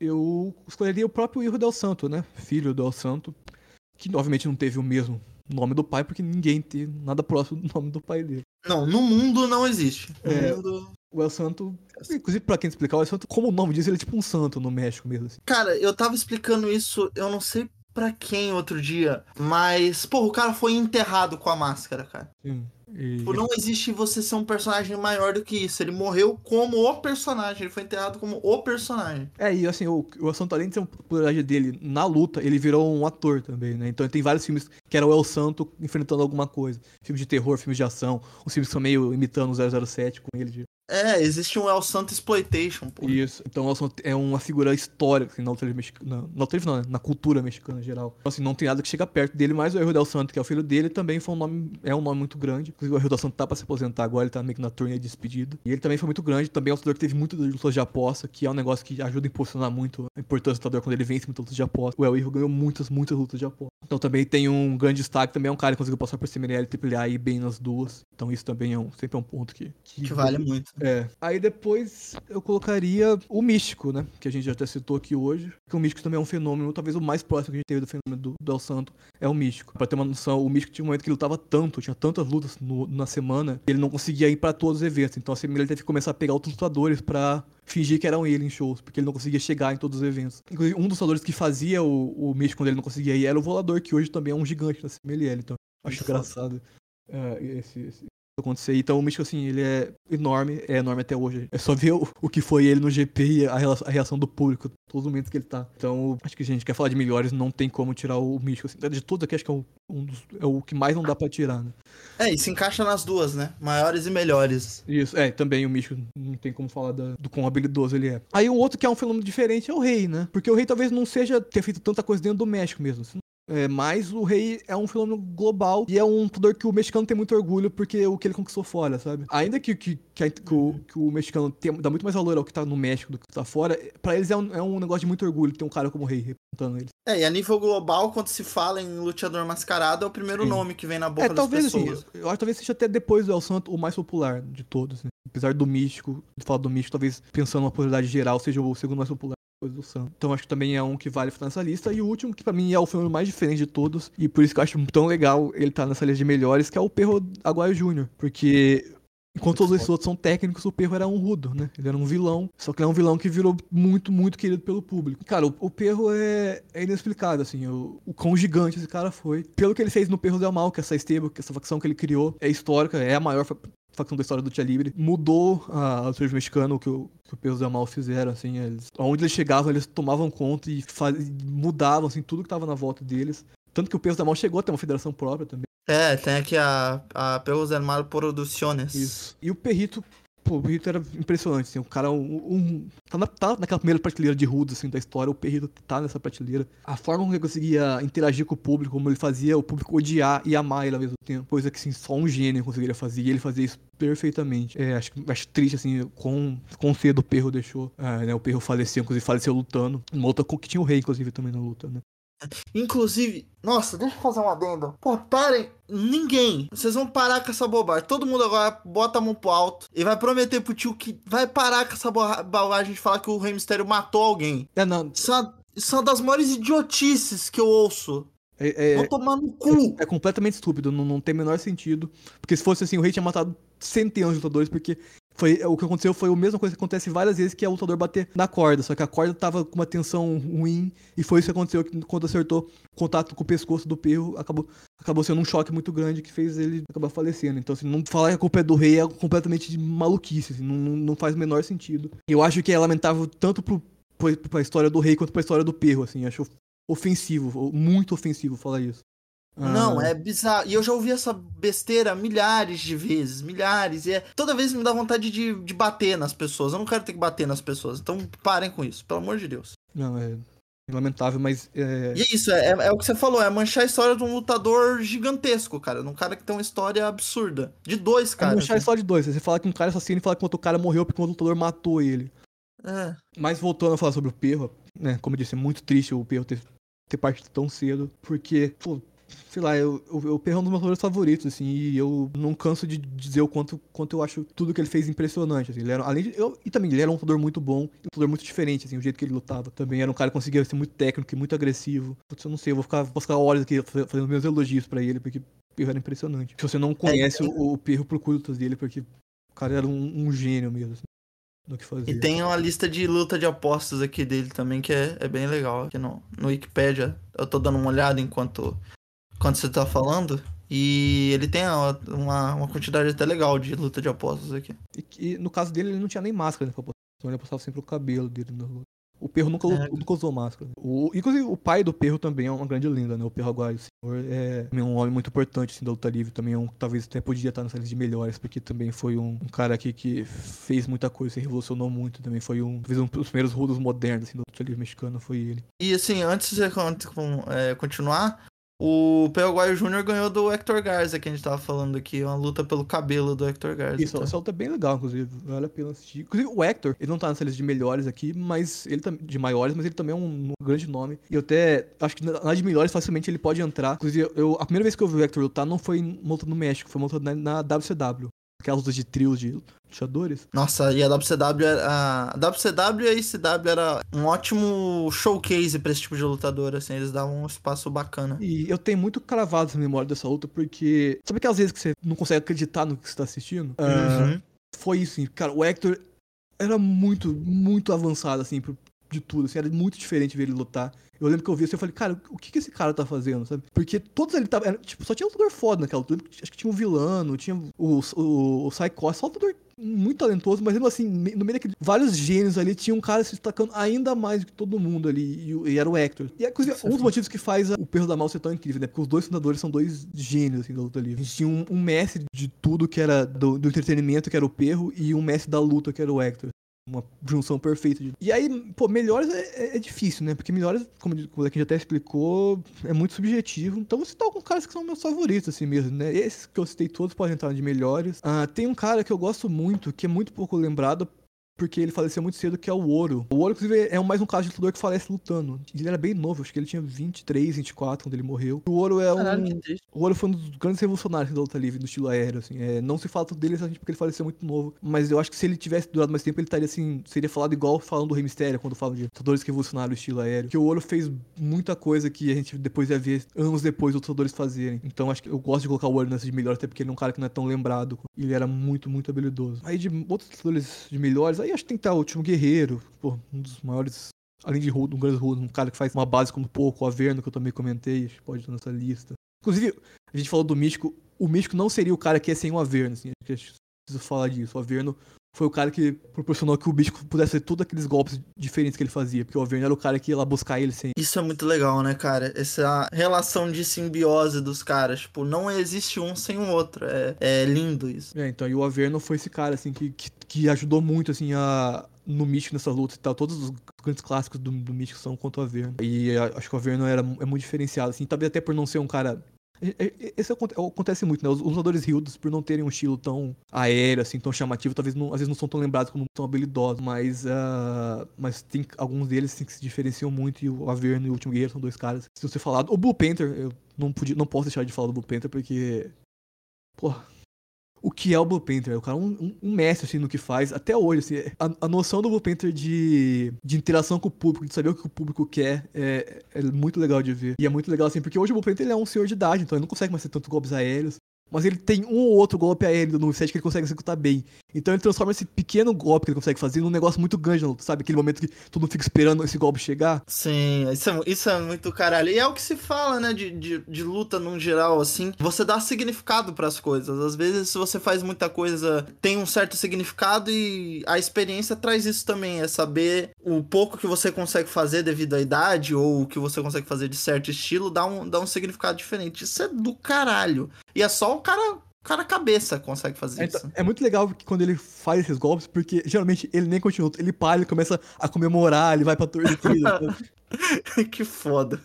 eu escolheria o próprio Hijo del Santo, né? Filho do El Santo, que obviamente não teve o mesmo nome do pai, porque ninguém tem nada próximo do nome do pai dele. Não, no mundo não existe. No É. mundo... O El Santo, inclusive pra quem explicar, o El Santo, como o nome diz, ele é tipo um santo no México mesmo. Assim. Cara, eu tava explicando isso, eu não sei pra quem outro dia, mas, pô, o cara foi enterrado com a máscara, cara. Sim. E- Tipo, não existe você ser um personagem maior do que isso. Ele morreu como o personagem, ele foi enterrado como o personagem. É, e assim, o, o El Santo, além de ser uma popularidade dele na luta, ele virou um ator também, né? Então tem vários filmes que era o El Santo enfrentando alguma coisa. Filmes de terror, filmes de ação, os filmes que são meio imitando o 007 com ele. De... É, existe um El Santo Exploitation, pô. Isso. Então o El Santo é uma figura histórica assim, na livre mexicana. Na, não, né? Na cultura mexicana em geral. Então, assim, não tem nada que chega perto dele, mas o Erro del Santo, que é o filho dele, também foi um nome, é um nome muito grande. Inclusive o Erro del Santo tá pra se aposentar agora, ele tá meio que na turnê de despedida. E ele também foi muito grande, também é um lutador que teve muitas lutas de aposta, que é um negócio que ajuda a impulsionar muito a importância do lutador quando ele vence muitas lutas de aposta. O El Hijo ganhou muitas, muitas lutas de aposta. Então também tem um grande destaque, também é um cara que conseguiu passar por CMLL e AAA e bem nas duas. Então isso também é um, sempre é um ponto que... Que vale muito. É. Aí depois eu colocaria o Místico, né? Que a gente já até citou aqui hoje. Que o Místico também é um fenômeno, talvez o mais próximo que a gente teve do fenômeno do, do El Santo é o Místico. Pra ter uma noção, o Místico tinha um momento que ele lutava tanto, tinha tantas lutas no- na semana, que ele não conseguia ir pra todos os eventos. Então assim, ele teve que começar a pegar outros lutadores pra fingir que eram ele em shows, porque ele não conseguia chegar em todos os eventos. Inclusive, um dos lutadores que fazia o, o Místico quando ele não conseguia ir era o Volador, que hoje também é um gigante da CMLL. Então, acho engraçado é, esse, esse acontecer. Então o Místico, assim, ele é enorme, é enorme até hoje. É só ver o, o que foi ele no GP e a, a reação do público, todos os momentos que ele tá. Então, acho que a gente quer falar de melhores, não tem como tirar o Místico. Assim. De todos aqui, acho que é o, um dos- é o que mais não dá pra tirar, né? É, e se encaixa nas duas, né? Maiores e melhores. Isso, é, também o Místico não tem como falar da- do quão habilidoso ele é. Aí um outro que é um fenômeno diferente é o Rei, né? Porque o Rei talvez não seja ter feito tanta coisa dentro do México mesmo. assim. É, mas o Rei é um fenômeno global e é um lutador que o mexicano tem muito orgulho porque o que ele conquistou fora, sabe? Ainda que, que, que, a- que o, que o mexicano tem- dá muito mais valor ao que tá no México do que tá fora, pra eles é um, é um negócio de muito orgulho ter um cara como o Rei representando eles. É, e a nível global, quando se fala em luteador mascarado, é o primeiro Sim. nome que vem na boca É, das talvez assim, pessoas. eu acho que talvez seja até depois do El Santo o mais popular de todos, né? Apesar do Místico, de falar do Místico, talvez pensando na popularidade geral, seja o segundo mais popular depois do Santo. Então acho que também é um que vale ficar nessa lista. E o último, que pra mim é o fenômeno mais diferente de todos, e por isso que eu acho tão legal ele estar nessa lista de melhores, que é o Perro Aguayo Jr. Porque Enquanto todos esses outros são técnicos, o Perro era um rudo, né? Ele era um vilão. Só que ele é um vilão que virou muito, muito querido pelo público. Cara, o, o Perro é, é inexplicável, assim. O, o quão gigante esse cara foi. Pelo que ele fez no Perro Del Mal, que é essa stable, que essa facção que ele criou, é histórica, é a maior facção da história do Tia Libre. Mudou a, a surge mexicano, que o, que o Perro Del Mal fizeram, assim. Eles, onde eles chegavam, eles tomavam conta e faz, mudavam, assim, tudo que tava na volta deles. Tanto que o Perro Del Mal chegou a ter uma federação própria também. É, tem aqui a, a Perros del Mal Producciones. Isso. E o Perrito, pô, o Perrito era impressionante, assim, o cara, um, um- tá, na, tá naquela primeira prateleira de rudos, assim, da história, o Perrito tá nessa prateleira. A forma como ele conseguia interagir com o público, como ele fazia o público odiar e amar ele ao mesmo tempo, coisa que, assim, só um gênio conseguiria fazer, e ele fazia isso perfeitamente. É, acho, acho triste, assim, com, com cedo o Perro deixou, é, né, o Perro faleceu, inclusive faleceu lutando, uma com que tinha o rei, inclusive, também na luta, né. Inclusive, nossa, deixa eu fazer um adendo. Pô, parem. Ninguém. Vocês vão parar com essa bobagem. Todo mundo agora bota a mão pro alto e vai prometer pro tio que vai parar com essa bo- bobagem de falar que o Rei Mistério matou alguém. É, não, Isso é uma Isso é uma das maiores idiotices que eu ouço. É, é- Vou tomar no cu. é completamente estúpido, não, não tem o menor sentido. Porque se fosse assim, o rei tinha matado centenas de lutadores, porque foi, o que aconteceu foi a mesma coisa que acontece várias vezes, que é o lutador bater na corda, só que a corda tava com uma tensão ruim, e foi isso que aconteceu quando acertou contato com o pescoço do perro, acabou, acabou sendo um choque muito grande que fez ele acabar falecendo. Então, assim, não falar que a culpa é do rei é completamente maluquice, assim, não, não faz o menor sentido. Eu acho que é lamentável tanto pro, pra história do rei quanto pra história do perro, assim, acho ofensivo, muito ofensivo falar isso. Não, Ah, é bizarro. E eu já ouvi essa besteira milhares de vezes, milhares. E é... toda vez me dá vontade de, de bater nas pessoas. Eu não quero ter que bater nas pessoas. Então parem com isso, pelo amor de Deus. Não, é lamentável, mas é, E é isso, é, é o que você falou, é manchar a história de um lutador gigantesco, cara. De um cara que tem uma história absurda. De dois é caras. manchar só de dois. Você fala que um cara é assassino e fala que outro cara morreu porque um lutador matou ele. É. Mas voltando a falar sobre o Perro, né? Como eu disse, é muito triste o Perro ter, ter partido tão cedo. Porque, pô, sei lá, eu, eu, o Perro é um dos meus lutadores favoritos, assim, e eu não canso de dizer o quanto, quanto eu acho tudo que ele fez impressionante. Assim, ele era, além de, eu, e também ele era um lutador muito bom, um lutador muito diferente, assim, o jeito que ele lutava. Também era um cara que conseguia ser muito técnico e muito agressivo. Putz, eu não sei, eu vou ficar, vou ficar horas aqui fa- fazendo meus elogios pra ele, porque o Perro era impressionante. Se você não conhece o, o Perro, procure lutas dele, porque o cara era um, um gênio mesmo, assim, no que fazia. E tem uma lista de luta de apostas aqui dele também, que é, é bem legal. Aqui no, no Wikipedia, eu tô dando uma olhada enquanto, enquanto você tá falando. E ele tem uma, uma quantidade até legal de luta de apostas aqui. E, que, no caso dele, ele não tinha nem máscara, né? pra postar. Então ele postava sempre o cabelo dele. na luta. O perro nunca, É. nunca usou máscara. O, inclusive, o pai do perro também é uma grande lenda, né? O perro Aguaio. O senhor é também um homem muito importante assim, da luta livre. Também é um talvez até podia estar nessa lista de melhores, porque também foi um, um cara aqui que fez muita coisa, se revolucionou muito. Também foi um, talvez um dos primeiros rudos modernos assim, da luta livre mexicana, foi ele. E assim, antes de é, continuar, o Paraguaio Júnior ganhou do Hector Garza, que a gente tava falando aqui. Uma luta pelo cabelo do Hector Garza. Isso, tá? essa luta é bem legal, inclusive. Vale a pena assistir. Inclusive, o Hector, ele não tá nessa lista de melhores aqui, mas ele. De maiores, mas ele também é um, um grande nome. E eu até acho que na de melhores facilmente ele pode entrar. Inclusive, eu, a primeira vez que eu vi o Hector lutar não foi uma luta no México, foi uma luta na, na WCW. Aquelas lutas de trios de luteadores. Nossa, e a WCW, era- a WCW e a ICW era um ótimo showcase pra esse tipo de lutador, assim, eles davam um espaço bacana. E eu tenho muito cravado essa memória dessa luta, porque. Sabe aquelas vezes que você não consegue acreditar no que você tá assistindo? Uhum. foi isso. Cara, o Hector era muito, muito avançado, assim, pro- de tudo, assim, era muito diferente ver ele lutar. Eu lembro que eu vi assim, eu falei, cara, o que que esse cara tá fazendo, sabe? Porque todos ele tava, era, tipo, só tinha lutador foda naquela altura, acho que tinha um vilano, tinha o, o, o Psycho, só um lutador muito talentoso, mas mesmo assim, no meio daquele vários gênios ali, tinha um cara se destacando ainda mais do que todo mundo ali, e, e era o Hector. E é inclusive, um dos motivos que faz o Perro da Mal ser tão incrível, né? Porque os dois fundadores são dois gênios, assim, da luta livre. A gente tinha um, um mestre de tudo que era do, do entretenimento, que era o Perro, e um mestre da luta, que era o Hector. Uma junção perfeita. de- E aí, pô, melhores é, é- é difícil, né? Porque melhores, como, como a gente até explicou, é muito subjetivo. Então você tá com caras que são meus favoritos, assim mesmo, né? Esses que eu citei todos podem entrar de melhores. Ah, tem um cara que eu gosto muito, que é muito pouco lembrado, porque ele faleceu muito cedo, que é o Ouro. O Ouro, inclusive, é mais um caso de lutador que falece lutando. Ele era bem novo, acho que ele tinha 23, 24 quando ele morreu. O Ouro é um. Caralho. O Ouro foi um dos grandes revolucionários da luta livre, do estilo aéreo, assim. É, não se fala tudo dele exatamente porque ele faleceu muito novo. Mas eu acho que se ele tivesse durado mais tempo, ele estaria assim. Seria falado igual falando do Rei Mistério, quando falam de lutadores que revolucionaram o estilo aéreo. Que o Ouro fez muita coisa que a gente depois ia ver anos depois outros lutadores fazerem. Então acho que eu gosto de colocar o Ouro nessa de melhor, até porque ele é um cara que não é tão lembrado. Ele era muito, muito habilidoso. Aí de outros lutadores de melhores, aí acho que tem que estar o último Guerreiro, pô, um dos maiores além de um grande Rudo, um cara que faz uma base como pouco, o Averno, que eu também comentei, pode estar nessa lista. Inclusive, a gente falou do Místico, o Místico não seria o cara que é sem o Averno, assim, precisa falar disso. O Averno foi o cara que proporcionou que o Místico pudesse fazer todos aqueles golpes diferentes que ele fazia, porque o Averno era o cara que ia lá buscar ele sem. Isso é muito legal, né, cara? Essa relação de simbiose dos caras. Tipo, não existe um sem o outro. É, é lindo isso. É, então, e o Averno foi esse cara, assim, que, que, que ajudou muito, assim, a, no Místico nessa luta e tal. Todos os grandes clássicos do, do Místico são contra o Averno. E acho que o Averno era, é muito diferenciado, assim, talvez até por não ser um cara. É- é- Esse aconte- acontece muito, né? Os lutadores Hildos, por não terem um estilo tão aéreo, assim, tão chamativo, talvez não- às vezes não são tão lembrados como tão habilidosos. Mas, ah, mas tem alguns deles assim, que se diferenciam muito, e o Averno e o Último Guerreiro são dois caras. Se você falado. O Blue Panther, eu não, podia, não posso deixar de falar do Blue Panther, porque. Porra. O que é o Blue Panther. O cara é um, um, um mestre, assim, no que faz, até hoje, assim. A, a noção do Blue Panther de, de interação com o público, de saber o que o público quer, é, é muito legal de ver. E é muito legal, assim, porque hoje o Blue Panther ele é um senhor de idade, então ele não consegue mais ter tantos golpes aéreos. Mas ele tem um ou outro golpe aéreo no set que ele consegue executar bem. Então ele transforma esse pequeno golpe que ele consegue fazer num negócio muito grande, sabe? Aquele momento que todo mundo fica esperando esse golpe chegar. Sim, isso é, isso é muito caralho. E é o que se fala, né, de, de, de luta num geral, assim. Você dá significado para as coisas. Às vezes, se você faz muita coisa, tem um certo significado e a experiência traz isso também. É saber o pouco que você consegue fazer devido à idade ou o que você consegue fazer de certo estilo, dá um, dá um significado diferente. Isso é do caralho. E é só cara cara cabeça consegue fazer é, isso. É muito legal que quando ele faz esses golpes, porque geralmente ele nem continua, ele para, ele começa a comemorar, ele vai pra torcida. que foda.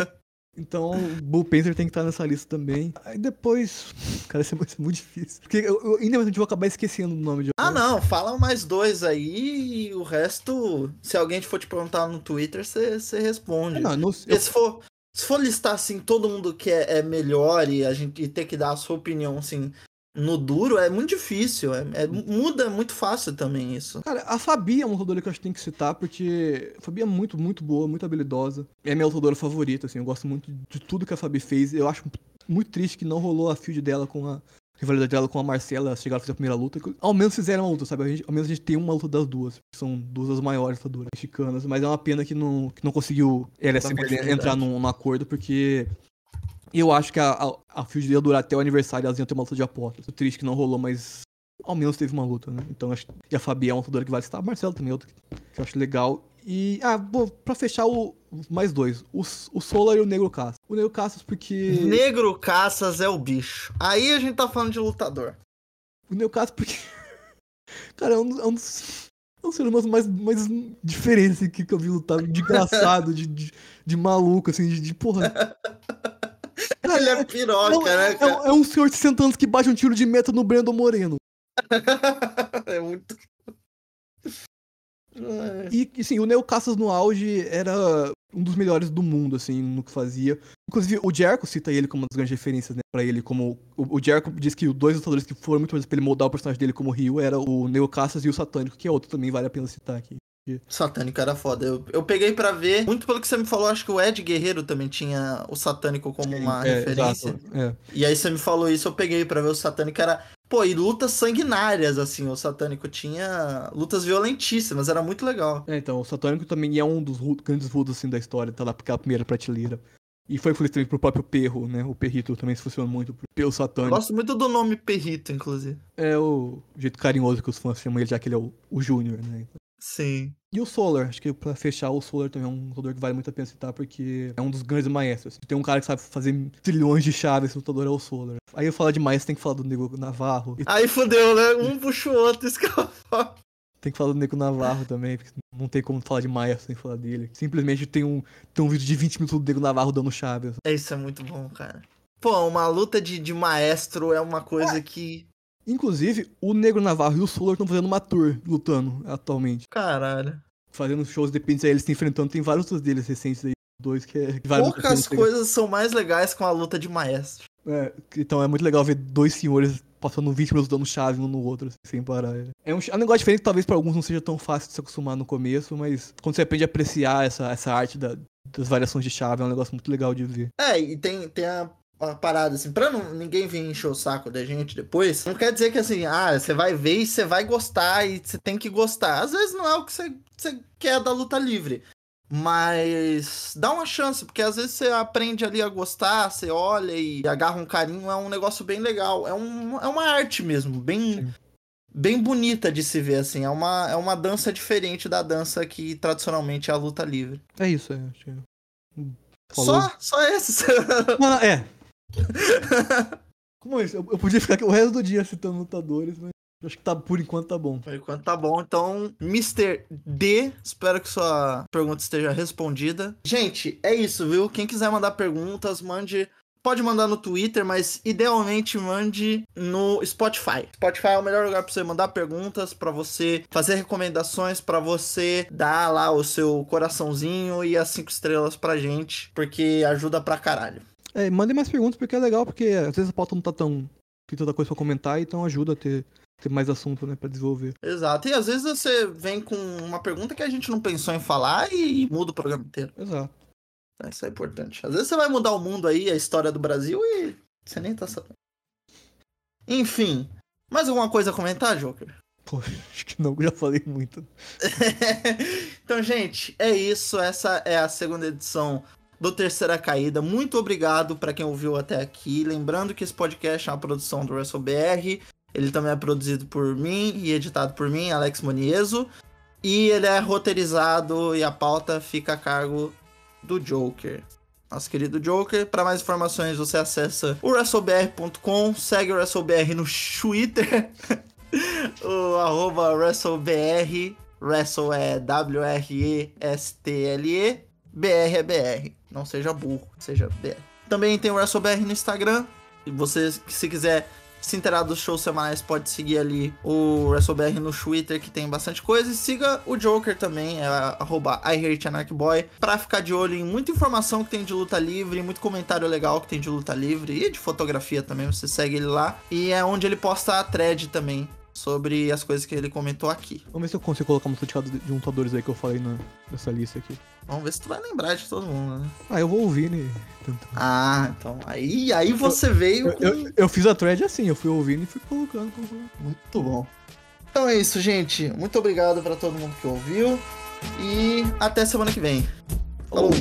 Então, o Bull Panther tem que estar nessa lista também. Aí depois. Cara, isso é muito, muito difícil. Porque eu, eu ainda vou acabar esquecendo o nome de Ah, não. Fala mais dois aí e o resto. Se alguém for te perguntar no Twitter, você responde. Não, não, eu... se, for, se for listar assim, todo mundo que é, é melhor e a gente ter que dar a sua opinião assim, no duro é muito difícil. É, é, muda muito fácil também isso. Cara, a Fabi é uma lutadora que eu acho que tem que citar, porque a Fabi é muito, muito boa, muito habilidosa. É minha lutadora favorita, assim. Eu gosto muito de tudo que a Fabi fez. Eu acho muito triste que não rolou a field dela com a rivalidade dela com a Marcela, chegaram a fazer a primeira luta. Ao menos fizeram uma luta, sabe? Gente, ao menos a gente tem uma luta das duas. São duas das maiores lutadoras mexicanas. Mas é uma pena que não, que não conseguiu ela entrar num, num acordo, porque eu acho que a, a, a Field ia durar até o aniversário, elas iam ter uma luta de apostas. Tô triste que não rolou, mas ao menos teve uma luta, né? Então acho que a Fabi é uma lutadora que vai estar. A Marcelo também é outra que eu acho legal. E, ah, bom, pra fechar o, mais dois, o, o Solar e o Negro Caças. O Negro Caças porque... Negro Caças é o bicho. Aí a gente tá falando de lutador. O Negro Caças porque... Cara, é um, é um dos... É um ser humano mais, mais diferente assim, que eu vi lutar, de engraçado, de, de, de maluco, assim, de, de porra. Ele é piroca, é, né, cara? É, é, um senhor de 60 anos que bate um tiro de meta no Brandon Moreno. é muito. E, e sim, o Neo Cassas no auge era um dos melhores do mundo, assim, no que fazia. Inclusive, o Jericho cita ele como uma das grandes referências, né, pra ele, como... O, o Jericho diz que os dois lutadores que foram muito importantes pra ele moldar o personagem dele como Rio era o Neo Cassas e o Satânico, que é outro também, vale a pena citar aqui. Satânico era foda. Eu, eu peguei para ver, muito pelo que você me falou, acho que o Ed Guerreiro também tinha o Satânico como uma é, referência. É. E aí você me falou isso, eu peguei para ver o Satânico era. Pô, e lutas sanguinárias, assim, o Satânico tinha lutas violentíssimas, era muito legal. É, então, o Satânico também é um dos grandes rudos, assim, da história, tá lá porque é a primeira prateleira. E foi influência também pro próprio Perro, né? O Perrito também se funciona muito pelo Satânico. Gosto muito do nome Perrito, inclusive. É o jeito carinhoso que os fãs chamam ele, já que ele é o, o Júnior, né? Sim. E o Solar, acho que pra fechar, o Solar também é um lutador que vale muito a pena citar, porque é um dos grandes maestros. Tem um cara que sabe fazer trilhões de chaves, esse lutador é o Solar. Aí eu falar de maestro, tem que falar do Nego Navarro. Aí fodeu, né? Um puxa o outro, falo. Tem que falar do Nego Navarro também, porque não tem como falar de maestro sem falar dele. Simplesmente tem um, tem um vídeo de 20 minutos do Nego Navarro dando chaves. É, isso é muito bom, cara. Pô, uma luta de, de maestro é uma coisa é. que Inclusive, o Negro Navarro e o Solar estão fazendo uma tour lutando atualmente. Caralho. Fazendo shows, depende aí eles se enfrentando. Tem vários outros deles recentes aí. Dois que é. Que Poucas coisas são mais legais com a luta de maestro. É, então é muito legal ver dois senhores passando 20 minutos dando chave um no outro, assim, sem parar. É um, é um negócio diferente que talvez para alguns não seja tão fácil de se acostumar no começo, mas quando você aprende a apreciar essa, essa arte da, das variações de chave, é um negócio muito legal de ver. É, e tem, tem a uma parada assim, pra não, ninguém vir encher o saco da gente depois, não quer dizer que assim, ah, você vai ver e você vai gostar e você tem que gostar. Às vezes não é o que você, você quer da luta livre. Mas dá uma chance, porque às vezes você aprende ali a gostar, você olha e agarra um carinho, é um negócio bem legal. É, um, é uma arte mesmo, bem, bem bonita de se ver, assim. É uma, é uma dança diferente da dança que tradicionalmente é a luta livre. É isso, é. Acho que... Só, só esses. Não, não, é, como é isso? Eu, eu podia ficar aqui o resto do dia citando lutadores, mas acho que tá, por enquanto tá bom. Por enquanto tá bom. Então, Mr. D, espero que sua pergunta esteja respondida. Gente, é isso, viu? Quem quiser mandar perguntas, mande pode mandar no Twitter, mas idealmente mande no Spotify. Spotify é o melhor lugar para você mandar perguntas, para você fazer recomendações, para você dar lá o seu coraçãozinho e as cinco estrelas pra gente, porque ajuda pra caralho. É, mandem mais perguntas porque é legal, porque às vezes a pauta não tá tão tem tanta coisa pra comentar, então ajuda a ter, ter mais assunto, né, pra desenvolver. Exato. E às vezes você vem com uma pergunta que a gente não pensou em falar e muda o programa inteiro. Exato. Então, Isso é importante. Às vezes você vai mudar o mundo aí, a história do Brasil e você nem tá sabendo. Enfim. Mais alguma coisa a comentar, Joker? Pô, acho que não, já falei muito. então, gente, é isso. Essa é a segunda edição do Terceira Caída. Muito obrigado para quem ouviu até aqui. Lembrando que esse podcast é uma produção do WrestleBR. Ele também é produzido por mim e editado por mim, Alex Monieso. E ele é roteirizado e a pauta fica a cargo do Joker. Nosso querido Joker. Para mais informações, você acessa o WrestleBR.com, segue o WrestleBR no Twitter, o arroba WrestleBR. Wrestle é W-R-E-S-T-L-E. BR é BR. Não seja burro, seja BR. Também tem o WrestleBR no Instagram. E você, se quiser se inteirar dos shows semanais, pode seguir ali o WrestleBR no Twitter, que tem bastante coisa. E siga o Joker também, é IHateAnarchBoy, pra ficar de olho em muita informação que tem de luta livre, muito comentário legal que tem de luta livre e de fotografia também. Você segue ele lá. E é onde ele posta a thread também sobre as coisas que ele comentou aqui. Vamos ver se eu consigo colocar uma certificado de juntadores aí que eu falei na, nessa lista aqui. Vamos ver se tu vai lembrar de todo mundo, né? Ah, eu vou ouvir, né? Ah, então aí, aí você veio Eu, com... eu, eu fiz a thread assim, eu fui ouvindo e fui colocando. Muito bom. Então é isso, gente. Muito obrigado para todo mundo que ouviu. E até semana que vem. Falou!